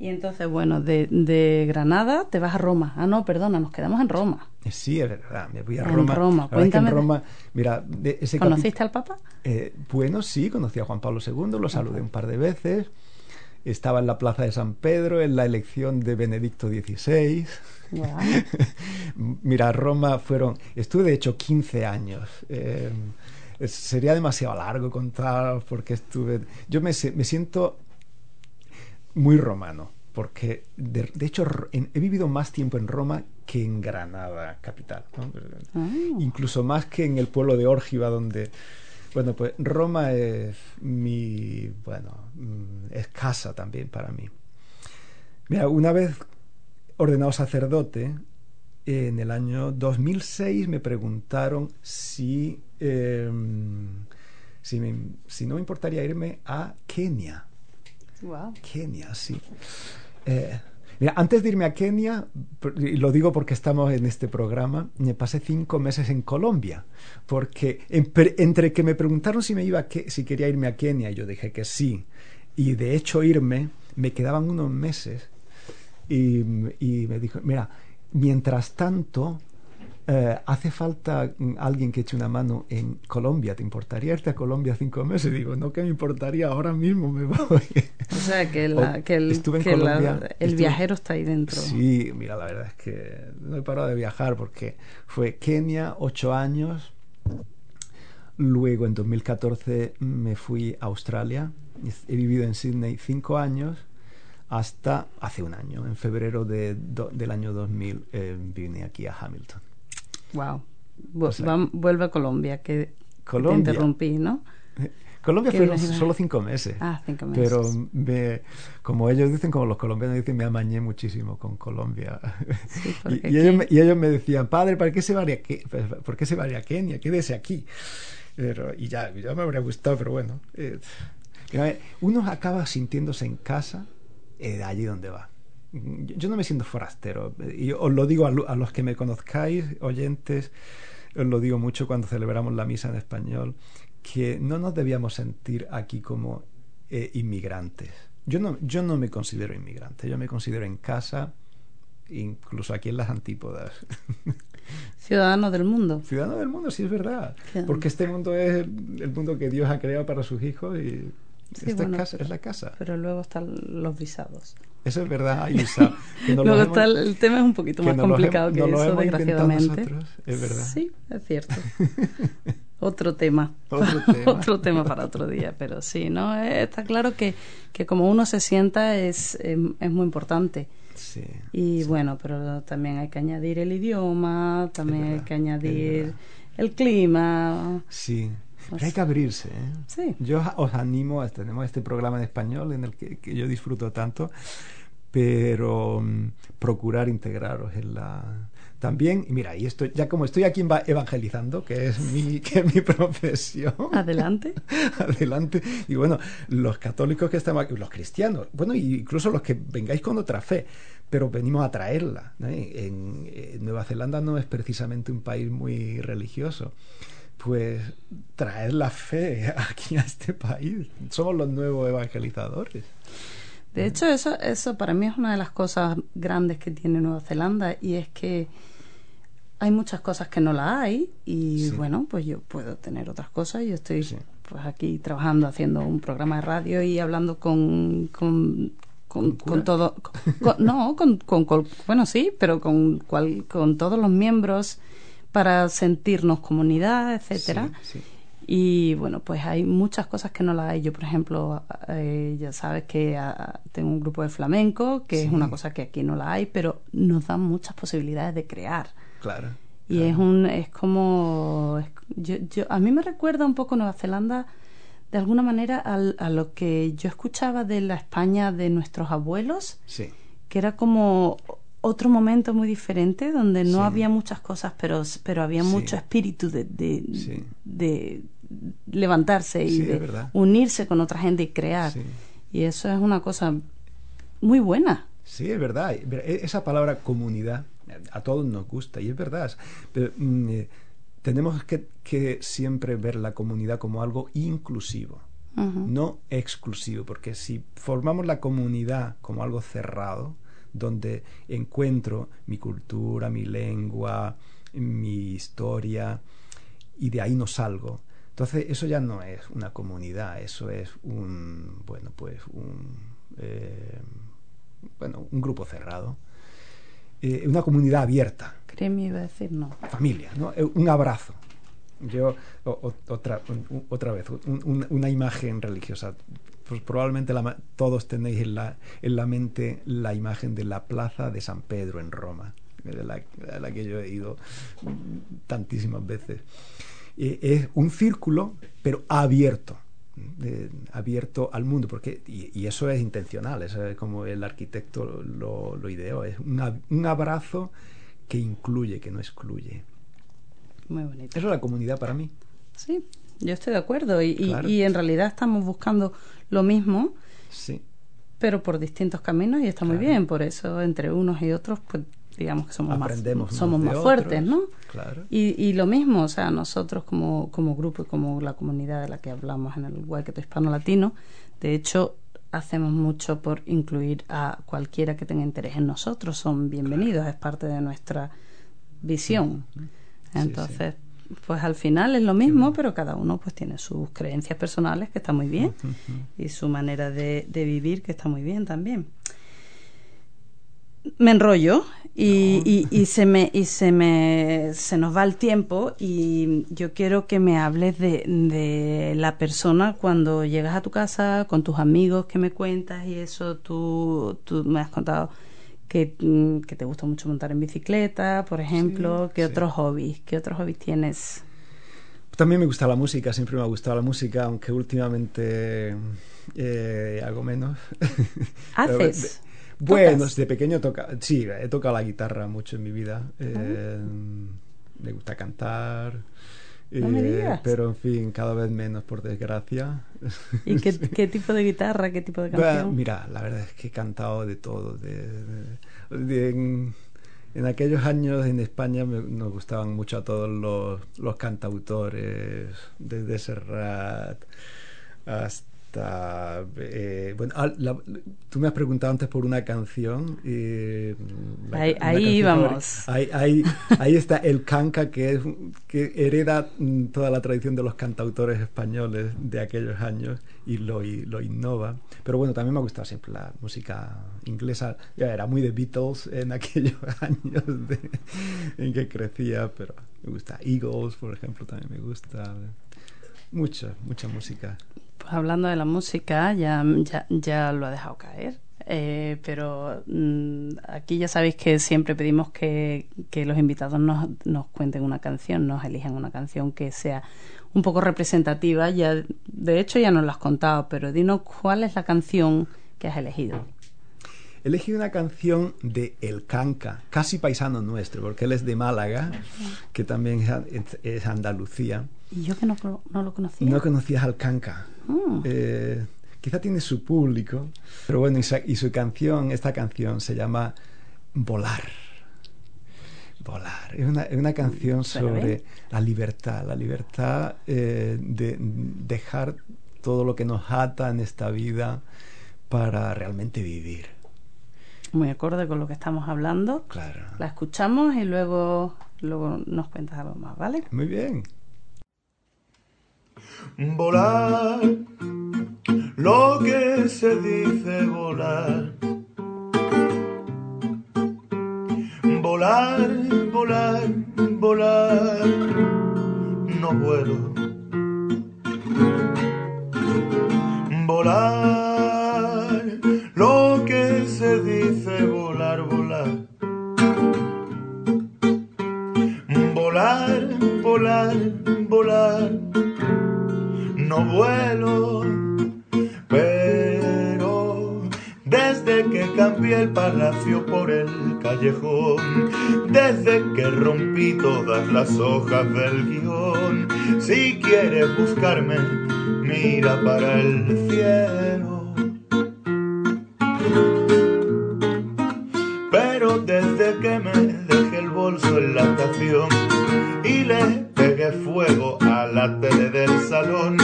Y entonces, bueno, de, de Granada te vas a Roma. Ah, no, perdona, nos quedamos en Roma. Sí, es verdad. Me voy a En Roma. Roma, verdad en cuéntame Roma, mira, de ese ¿Conociste al Papa? Eh, bueno, sí, conocí a Juan Pablo II, lo saludé un par de veces. Estaba en la plaza de San Pedro en la elección de Benedicto XVI. Mira, Roma fueron. Estuve de hecho 15 años. Eh, sería demasiado largo contar porque estuve. Yo me, me siento muy romano porque de, de hecho en- he vivido más tiempo en Roma que en Granada, capital. ¿no? Ah. Incluso más que en el pueblo de Órgiva, donde. Bueno, pues Roma es mi. Bueno, mm, es casa también para mí. Mira, una vez ordenado sacerdote, en el año 2006 me preguntaron si, eh, si, me- si no me importaría irme a Kenia. Guau. Kenia, sí. Eh, mira, antes de irme a Kenia, lo digo porque estamos en este programa, me pasé cinco meses en Colombia, porque en- entre que me preguntaron si me iba a si quería irme a Kenia, yo dije que sí, y de hecho irme, me quedaban unos meses, y me dijo, mira, mientras tanto, eh, hace falta mm, alguien que eche una mano en Colombia, ¿te importaría irte a Colombia cinco meses? digo, no, que me importaría, ahora mismo me voy. O sea, que, la- O- que el, la- Colombia, el estuve- viajero está ahí dentro. Sí, mira, la verdad es que no he parado de viajar porque fue Kenia ocho años, luego en 2014 me fui a Australia, he vivido en Sydney cinco años, hasta hace un año, en febrero de do- del año 2000 eh, vine aquí a Hamilton. Wow. O sea- vuelve a Colombia, que Colombia. te interrumpí, ¿no? Colombia ¿Qué fueron solo cinco meses. Ah, cinco meses. Pero me, como ellos dicen, como los colombianos dicen, me amañé muchísimo con Colombia. Sí, y, ellos me, y ellos me decían, padre, ¿para qué se va a, ¿por qué se va a ir a Kenia? Quédese aquí. Pero, y ya, ya me habría gustado, pero bueno. eh, uno acaba sintiéndose en casa eh, allí donde va. Yo no me siento forastero. Y os lo digo a, lo- a los que me conozcáis, oyentes, os lo digo mucho cuando celebramos la misa en español, que no nos debíamos sentir aquí como eh, inmigrantes. Yo no, yo no me considero inmigrante, yo me considero en casa, incluso aquí en las antípodas. Ciudadano del mundo. Ciudadano del mundo, sí es verdad. Ciudadano. Porque este mundo es el, el mundo que Dios ha creado para sus hijos y Sí, esta bueno, es, casa, es la casa. Pero luego están los visados. Eso es verdad, Isa. Luego está hemos- el, tema es un poquito más complicado que eso, desgraciadamente. nosotros, es verdad. Sí, es cierto. otro tema. Otro tema. Otro tema para otro día, pero sí, ¿no? Eh, Está claro que, que como uno se sienta es, es, es muy importante. Sí. Y bueno, pero también hay que añadir el idioma, también hay que añadir el clima. Sí. Pero hay que abrirse. ¿eh? Sí. Yo os animo, a- tenemos este programa en español en el que, que yo disfruto tanto, pero mm, procurar integraros en la... También, mira, y esto, ya como estoy aquí eva- evangelizando, que es mi, que es mi profesión, Adelante. adelante, y bueno, los católicos que estamos aquí, los cristianos, bueno, incluso los que vengáis con otra fe, pero venimos a traerla. ¿no? En, en Nueva Zelanda no es precisamente un país muy religioso. Pues traer la fe aquí a este país. Somos los nuevos evangelizadores. De hecho, eso, eso para mí es una de las cosas grandes que tiene Nueva Zelanda y es que hay muchas cosas que no la hay y Sí. bueno, pues yo puedo tener otras cosas. Yo estoy Sí. pues aquí trabajando, haciendo un programa de radio y hablando con con, con, ¿Con todo, con- no, con- bueno sí, pero con cual, con todos los miembros para sentirnos comunidad, etcétera. Sí, sí. Y bueno, pues hay muchas cosas que no las hay. Yo, por ejemplo, eh, ya sabes que ah, tengo un grupo de flamenco, que es una cosa que aquí no la hay, pero nos dan muchas posibilidades de crear. Claro. Y es un es como yo, yo, a mí me recuerda un poco Nueva Zelanda de alguna manera a lo que yo escuchaba de la España de nuestros abuelos, Sí. que era como otro momento muy diferente donde no había muchas cosas, pero pero había Sí. mucho espíritu de de, Sí. de levantarse y de unirse con otra gente y crear. Y eso es una cosa muy buena. Sí, es verdad. E- Esa palabra comunidad a todos nos gusta y es verdad. Pero mm, eh, tenemos que, que siempre ver la comunidad como algo inclusivo, no exclusivo, porque si formamos la comunidad como algo cerrado, donde encuentro mi cultura, mi lengua, mi historia, y de ahí no salgo. Entonces, eso ya no es una comunidad, eso es un, bueno, pues un, eh, bueno, un grupo cerrado, Eh, una comunidad abierta, Créeme, iba a decir no. familia, ¿no? Eh, un abrazo. Yo, o- o- otra, un- otra vez, un- un- una imagen religiosa. Pues probablemente la todos tenéis en la, en la mente la imagen de la plaza de San Pedro en Roma, de la, a la que yo he ido tantísimas veces. Eh, es un círculo, pero abierto, eh, abierto al mundo, porque y, y eso es intencional, eso es como el arquitecto lo, lo ideó, es una- un abrazo que incluye, que no excluye. Muy bonito. Eso es la comunidad para mí. Sí, yo estoy de acuerdo. Y, y- Claro. y en realidad estamos buscando lo mismo, Sí, pero por distintos caminos y está muy bien. Por eso, entre unos y otros, pues digamos que somos aprendemos más, somos más otros. fuertes, ¿no? Claro. Y, y lo mismo, o sea, nosotros como, como grupo y como la comunidad de la que hablamos en el Waikato Hispano Latino, de hecho, hacemos mucho por incluir a cualquiera que tenga interés en nosotros. Son bienvenidos, es parte de nuestra visión. Entonces, pues al final es lo mismo, pero cada uno pues tiene sus creencias personales, que está muy bien, y su manera de, de vivir, que está muy bien también. Me enrollo y, y, y se me y se me se nos va el tiempo y yo quiero que me hables de, de la persona cuando llegas a tu casa con tus amigos que me cuentas y eso tú, tú me has contado que, mm, que te gusta mucho montar en bicicleta por ejemplo Sí, qué sí. otros hobbies qué otros hobbies tienes También me gusta la música, siempre me ha gustado la música, aunque últimamente eh, hago menos. Haces bueno, ¿Tocas? de pequeño toca, sí, he tocado la guitarra mucho en mi vida. Eh, Me gusta cantar. No me eh, digas. pero en fin, cada vez menos, por desgracia. y qué, qué tipo de guitarra qué tipo de Bueno, canción mira, la verdad es que he cantado de todo. De, de- de- en, en aquellos años en España me- nos gustaban mucho a todos los, los cantautores, desde Serrat hasta... eh, bueno, ah, la- tú me has preguntado antes por una canción. mm, la Ahí- canción íbamos. Ahí, ahí, ahí está el canca que, es, que hereda mm, toda la tradición de los cantautores españoles de aquellos años y lo, y lo innova. Pero bueno, también me ha gustado siempre la música inglesa. Ya era muy de Beatles en aquellos años de- en que crecía, pero me gusta Eagles, por ejemplo, también me gusta. Mucha, mucha música. Pues hablando de la música, ya, ya, ya lo ha dejado caer. Eh, pero mm, aquí ya sabéis que siempre pedimos que, que los invitados nos, nos cuenten una canción, nos elijan una canción que sea un poco representativa. Ya, de hecho, ya nos lo has contado, pero dinos cuál es la canción que has elegido. He elegido una canción de El Canca, casi paisano nuestro, porque él es de Málaga, que también es, es Andalucía. Y yo que no, no lo conocía. No conocías al Canca. Mm. Eh, quizá tiene su público, pero bueno, y su, y su canción, esta canción se llama Volar. Volar. Es una, es una canción sobre la libertad, la libertad eh, de dejar todo lo que nos ata en esta vida para realmente vivir. Muy acorde con lo que estamos hablando. Claro. La escuchamos y luego, luego nos cuentas algo más, ¿vale? Muy bien. Volar, lo que se dice volar. Volar, volar, volar. No vuelo, volar, lo que se dice volar, volar. Volar, volar, volar, no vuelo, pero desde que cambié el palacio por el callejón, desde que rompí todas las hojas del guion, si quieres buscarme, mira para el cielo. Pero desde que me dejé el bolso en la estación y le pegué fuego a la tele del salón,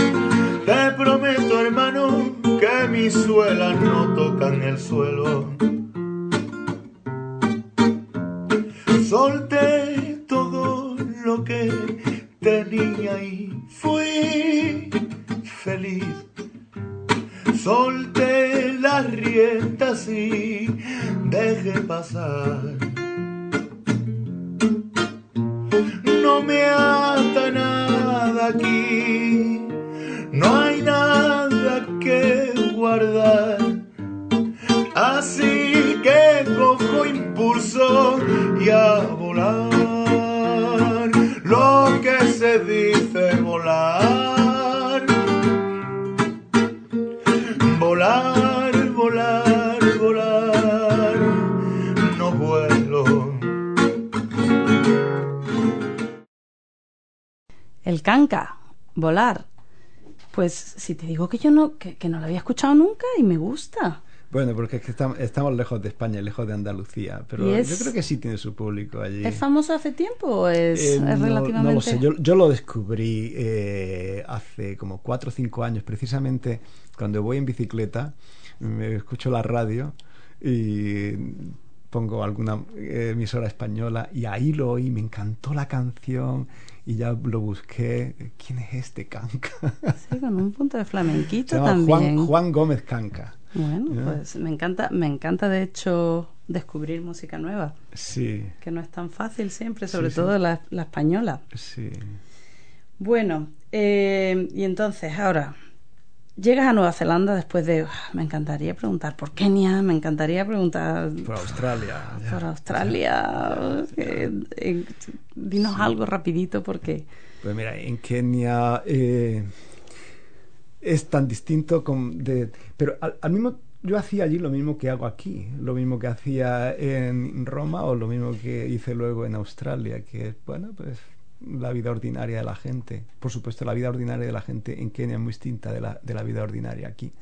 te prometo hermano que mis suelas no tocan el suelo. Solté todo lo que tenía y fui feliz. Solté las riendas y dejé pasar. No me nada aquí, no hay nada que guardar. Así que cojo impulso y a volar. Lo que se dice volar. El canca, volar. Pues si te digo que yo no, que, que no lo había escuchado nunca y me gusta. Bueno, porque es que estamos, estamos lejos de España, lejos de Andalucía, pero es- yo creo que sí tiene su público allí. ¿Es famoso hace tiempo o es, Eh, es no- relativamente...? No lo sé, yo, yo lo descubrí eh, hace como cuatro o cinco años, precisamente cuando voy en bicicleta, me escucho la radio y pongo alguna eh, emisora española y ahí lo oí, me encantó la canción y ya lo busqué. ¿Quién es este Canca? Sí, con un punto de flamenquito también. Juan, Juan Gómez Canca. Bueno, pues me encanta, me encanta de hecho descubrir música nueva, Sí, que no es tan fácil siempre, sobre sí. todo la, la española. sí. Bueno, eh, y entonces ahora llegas a Nueva Zelanda después de, ah, me encantaría preguntar por Kenia, me encantaría preguntar Por Australia. ya. por Australia. eh, eh, dinos algo rapidito porque Pues mira, en Kenia eh, es tan distinto con de, pero al, al mismo yo hacía allí lo mismo que hago aquí, lo mismo que hacía en Roma o lo mismo que hice luego en Australia, que bueno, pues la vida ordinaria de la gente. Por supuesto, la vida ordinaria de la gente en Kenia es muy distinta de la, de la vida ordinaria aquí.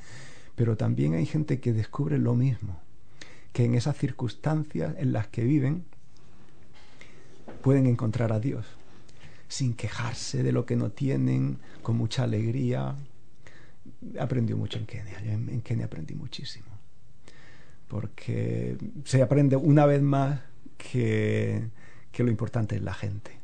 Pero también hay gente que descubre lo mismo, que en esas circunstancias en las que viven pueden encontrar a Dios sin quejarse de lo que no tienen, con mucha alegría. Aprendió mucho en Kenia, yo en, en Kenia aprendí muchísimo, porque se aprende una vez más que, que lo importante es la gente.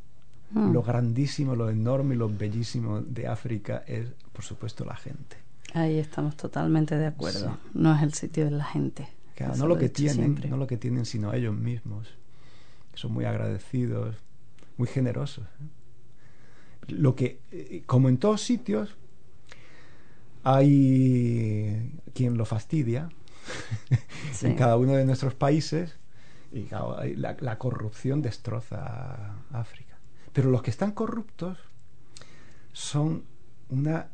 Mm, Lo grandísimo, lo enorme y lo bellísimo de África es, por supuesto, la gente. ahí estamos totalmente de acuerdo. No es el sitio de la gente. Claro, no lo que tienen, siempre. no lo que tienen, sino ellos mismos. Son muy agradecidos, muy generosos. Lo que, eh, como en todos sitios, hay quien lo fastidia Sí. en cada uno de nuestros países y la, la corrupción destroza a África. Pero los que están corruptos son una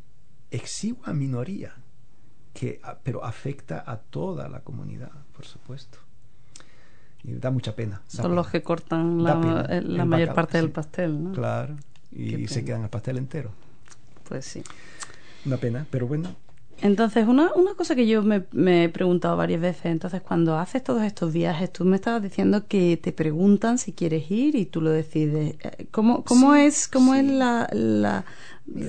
exigua minoría que pero afecta a toda la comunidad, por supuesto. Y da mucha pena. da Son los que cortan la, pena. eh, la mayor bacalao, parte del pastel, ¿no? Claro. Y se quedan el pastel entero. Pues sí. Una pena, pero bueno. Entonces, una, una cosa que yo me, me he preguntado varias veces, entonces cuando haces todos estos viajes, tú me estabas diciendo que te preguntan si quieres ir y tú lo decides. Eh, ¿Cómo, cómo Sí, es, cómo sí. es la, la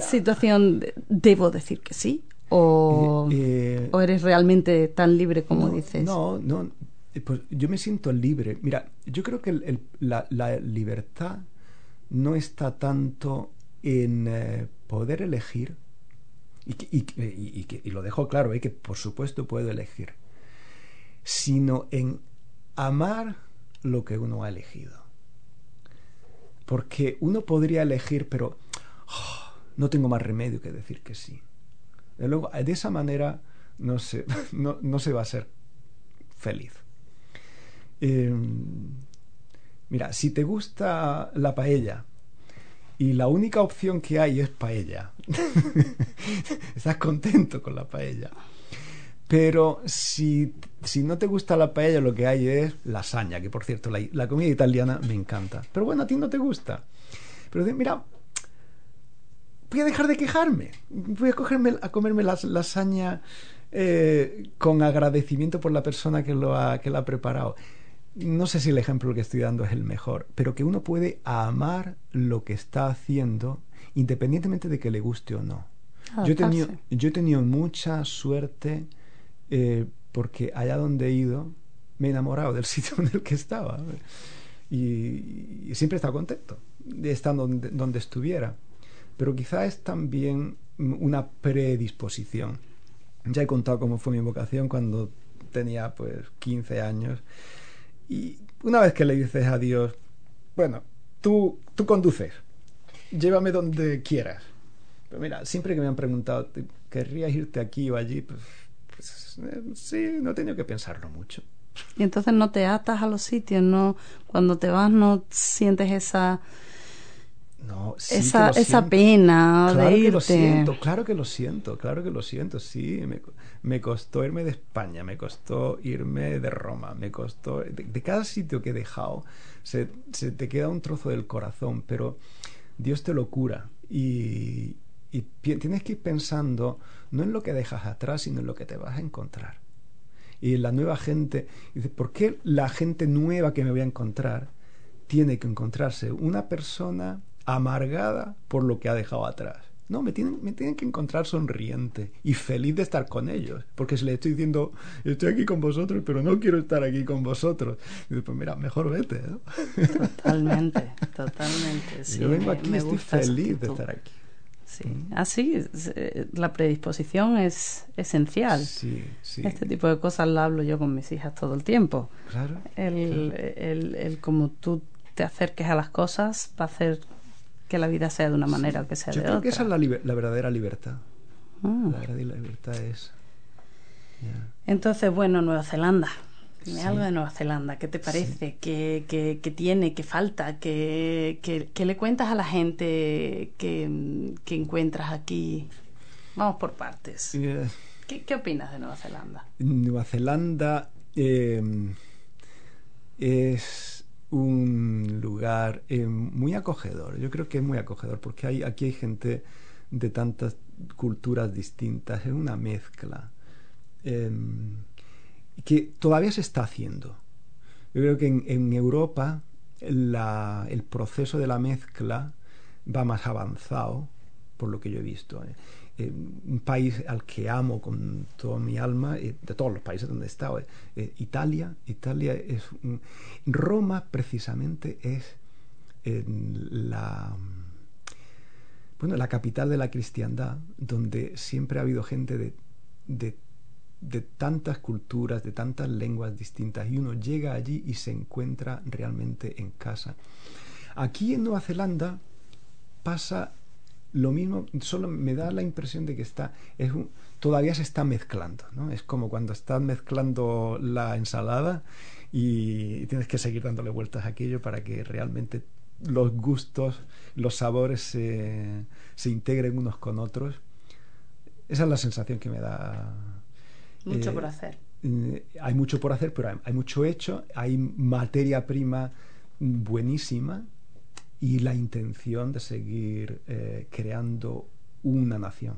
situación? de- ¿Debo decir que sí? ¿O, Eh, o eres realmente tan libre como no, dices? No, no. eh, Pues yo me siento libre. Mira, yo creo que el- el- la, la libertad no está tanto en eh, poder elegir, y, y y- y lo dejo claro, eh, que por supuesto puedo elegir, sino en amar lo que uno ha elegido. Porque uno podría elegir, pero oh, no tengo más remedio que decir que sí. De, luego, de esa manera no se, no, no se va a ser feliz. Eh, mira, si te gusta la paella y la única opción que hay es paella, estás contento con la paella. Pero si, si, no te gusta la paella, lo que hay es lasaña, que por cierto, la, la, comida italiana me encanta. Pero bueno, a ti no te gusta. Pero mira, voy a dejar de quejarme. Voy a, cogerme, a comerme la lasaña eh, con agradecimiento por la persona que, lo que la ha preparado. No sé si el ejemplo que estoy dando es el mejor, pero que uno puede amar lo que está haciendo independientemente de que le guste o no. Yo he, tenido, yo he tenido mucha suerte eh, porque allá donde he ido me he enamorado del sitio en el que estaba y, y siempre he estado contento de estar donde, donde estuviera. Pero quizá es también una predisposición. Ya he contado cómo fue mi vocación cuando tenía pues 15 años y una vez que le dices a Dios, bueno, tú, tú conduces, llévame donde quieras. Pero mira, siempre que me han preguntado, ¿querrías irte aquí o allí? Pues pues, eh, sí, no he tenido que pensarlo mucho. Y entonces no te atas a los sitios, no cuando te vas no sientes esa no, sí esa, que esa pena claro de que irte. lo siento, claro que lo siento, claro que lo siento, sí, me, me costó irme de España, me costó irme de Roma, me costó, de, de cada sitio que he dejado, se, se, te queda un trozo del corazón, pero Dios te lo cura y, y tienes que ir pensando no en lo que dejas atrás, sino en lo que te vas a encontrar. Y la nueva gente, dice, ¿por qué la gente nueva que me voy a encontrar tiene que encontrarse una persona amargada por lo que ha dejado atrás? No, me tienen, me tienen que encontrar sonriente y feliz de estar con ellos. Porque si le estoy diciendo, estoy aquí con vosotros, pero no quiero estar aquí con vosotros. Y pues mira, mejor vete. ¿no? Totalmente, totalmente. Sí, Yo vengo me- aquí y me estoy feliz de estar aquí. Sí, así es, eh, la predisposición es esencial. Sí, sí. Este tipo de cosas la hablo yo con mis hijas todo el tiempo. Claro. El, el, el como tú te acerques a las cosas va a hacer que la vida sea de una manera o que sea Yo de creo otra. que esa es la, la verdadera libertad. Mm. La verdadera libertad es. ya. Entonces, bueno, Nueva Zelanda. Dime Sí. algo de Nueva Zelanda. ¿Qué te parece? ¿Qué, qué, qué tiene? ¿Qué falta? ¿Qué, qué, qué le cuentas a la gente que, que encuentras aquí? Vamos por partes. ¿Qué, qué opinas de Nueva Zelanda? Nueva Zelanda eh, es un lugar eh, muy acogedor. Yo creo que es muy acogedor porque hay, aquí hay gente de tantas culturas distintas. Es una mezcla eh, que todavía se está haciendo. Yo creo que en, en Europa la- el proceso de la mezcla va más avanzado, por lo que yo he visto. ¿eh? Eh, un país al que amo con toda mi alma, eh, de todos los países donde he estado, eh, Italia. Italia es Roma precisamente es la bueno la capital de la cristiandad, donde siempre ha habido gente de, de de tantas culturas, de tantas lenguas distintas, y uno llega allí y se encuentra realmente en casa. Aquí en Nueva Zelanda pasa lo mismo, solo me da la impresión de que está, es un- todavía se está mezclando, ¿no? Es como cuando estás mezclando la ensalada y tienes que seguir dándole vueltas a aquello para que realmente los gustos, los sabores se, se integren unos con otros. Esa es la sensación que me da. Mucho Eh, por hacer. eh, hay mucho por hacer, pero hay, hay mucho hecho, hay materia prima buenísima y la intención de seguir eh, creando una nación.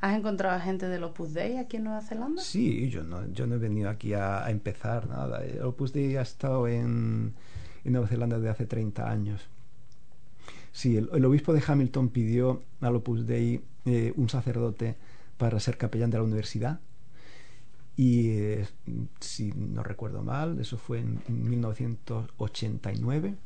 ¿Has encontrado gente del Opus Dei aquí en Nueva Zelanda? Sí, yo no, yo no he venido aquí a, a empezar nada. El Opus Dei ha estado en, en Nueva Zelanda desde hace 30 años. Sí, el, el obispo de Hamilton pidió al Opus Dei eh, un sacerdote para ser capellán de la universidad. Y eh, si no recuerdo mal, eso fue en 1989.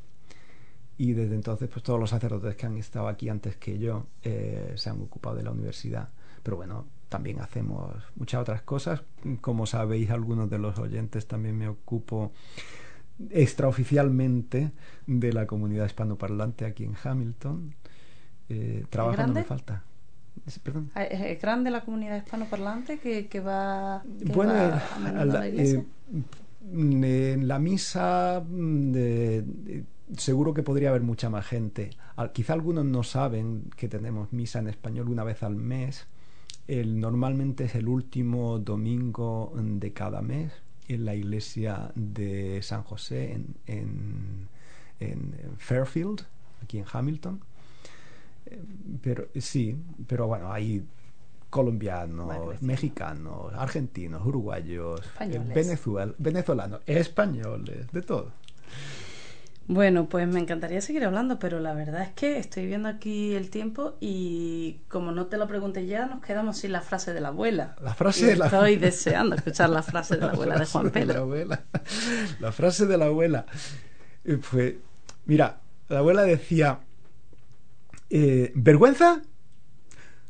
Y desde entonces, pues todos los sacerdotes que han estado aquí antes que yo eh, se han ocupado de la universidad. Pero bueno, también hacemos muchas otras cosas. Como sabéis, algunos de los oyentes también me ocupo extraoficialmente de la comunidad hispanoparlante aquí en Hamilton. Eh, trabajo no me falta. Perdón. Ah, ¿Es grande la comunidad hispanoparlante que, que va, que Bueno, va a menudo a a la- la iglesia? eh, en la misa de- de- seguro que podría haber mucha más gente. Al- quizá algunos no saben que tenemos misa en español una vez al mes. El, normalmente es el último domingo de cada mes en la iglesia de San José en, en- en Fairfield, aquí en Hamilton. Eh, Pero sí, pero bueno, hay colombianos, Bueno, mexicanos, argentinos, uruguayos, Españoles. eh, venezuel- venezolanos, españoles, de todo. Bueno, pues me encantaría seguir hablando, pero la verdad es que estoy viendo aquí el tiempo y como no te lo pregunté ya, nos quedamos sin la frase de la abuela. La frase Y de la- Estoy deseando escuchar la frase de la abuela de Juan la Pedro. abuela. La frase de la abuela. eh, Fue, mira, la abuela decía, eh, vergüenza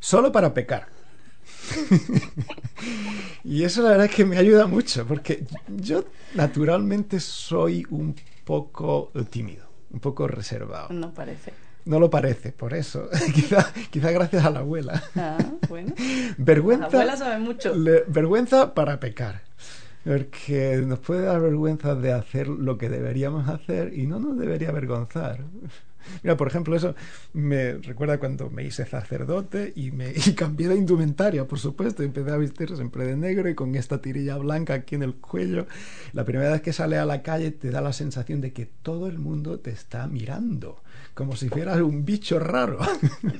solo para pecar. y eso la verdad es que me ayuda mucho, porque yo naturalmente soy un poco tímido, un poco reservado. No parece. No lo parece, por eso. quizá, quizá gracias a la abuela. Ah, bueno. Vergüenza. Las abuelas saben mucho. le- vergüenza para pecar. Porque nos puede dar vergüenza de hacer lo que deberíamos hacer y no nos debería avergonzar. Mira, por ejemplo, eso me recuerda cuando me hice sacerdote y me y cambié de indumentaria, por supuesto, empecé a vestir siempre de negro y con esta tirilla blanca aquí en el cuello. La primera vez que sale a la calle te da la sensación de que todo el mundo te está mirando, como si fueras un bicho raro.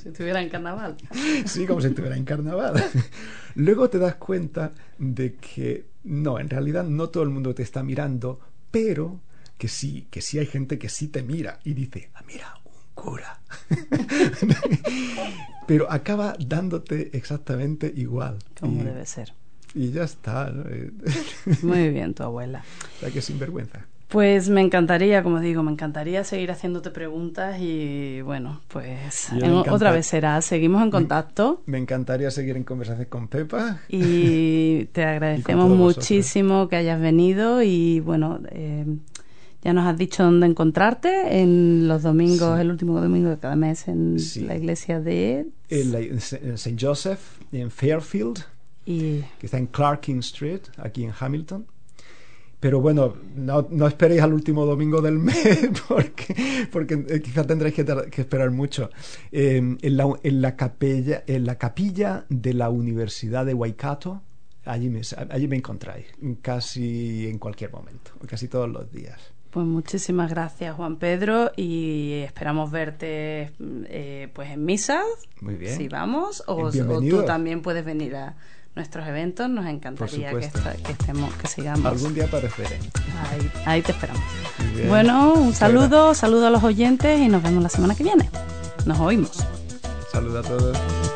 Si estuviera en carnaval. Sí, como si estuviera en carnaval. Luego te das cuenta de que no, en realidad no todo el mundo te está mirando, pero que sí, que sí hay gente que sí te mira y dice, ah, mira, un cura. pero acaba dándote exactamente igual. Como y, debe ser. y ya está. ¿no? Muy bien, tu abuela. o sea que sinvergüenza. Pues me encantaría, como digo, me encantaría seguir haciéndote preguntas y bueno, pues en- otra vez será. Seguimos en contacto Me encantaría seguir en conversación con Pepa. y te agradecemos vosotros. muchísimo que hayas venido y bueno, eh, ya nos has dicho dónde encontrarte en los domingos, Sí. el último domingo de cada mes en Sí. la iglesia de En, St. Joseph, en Fairfield, y que está en Clarking Street, aquí en Hamilton. Pero bueno, no, no esperéis al último domingo del mes porque, porque eh, quizá tendréis que, esperar mucho. Eh, en, la, en, la capella, en la capilla de la Universidad de Waikato, allí me, allí me encontráis, casi en cualquier momento, casi todos los días. Pues muchísimas gracias Juan Pedro y esperamos verte eh, pues en misas, Muy bien. si vamos, o, tú también puedes venir a nuestros eventos, nos encantaría que, que estemos, que sigamos. Algún día apareceré. Ahí, ahí te esperamos. Bueno, un saludo, saludo a los oyentes y nos vemos la semana que viene. Nos oímos. Saludos a todos.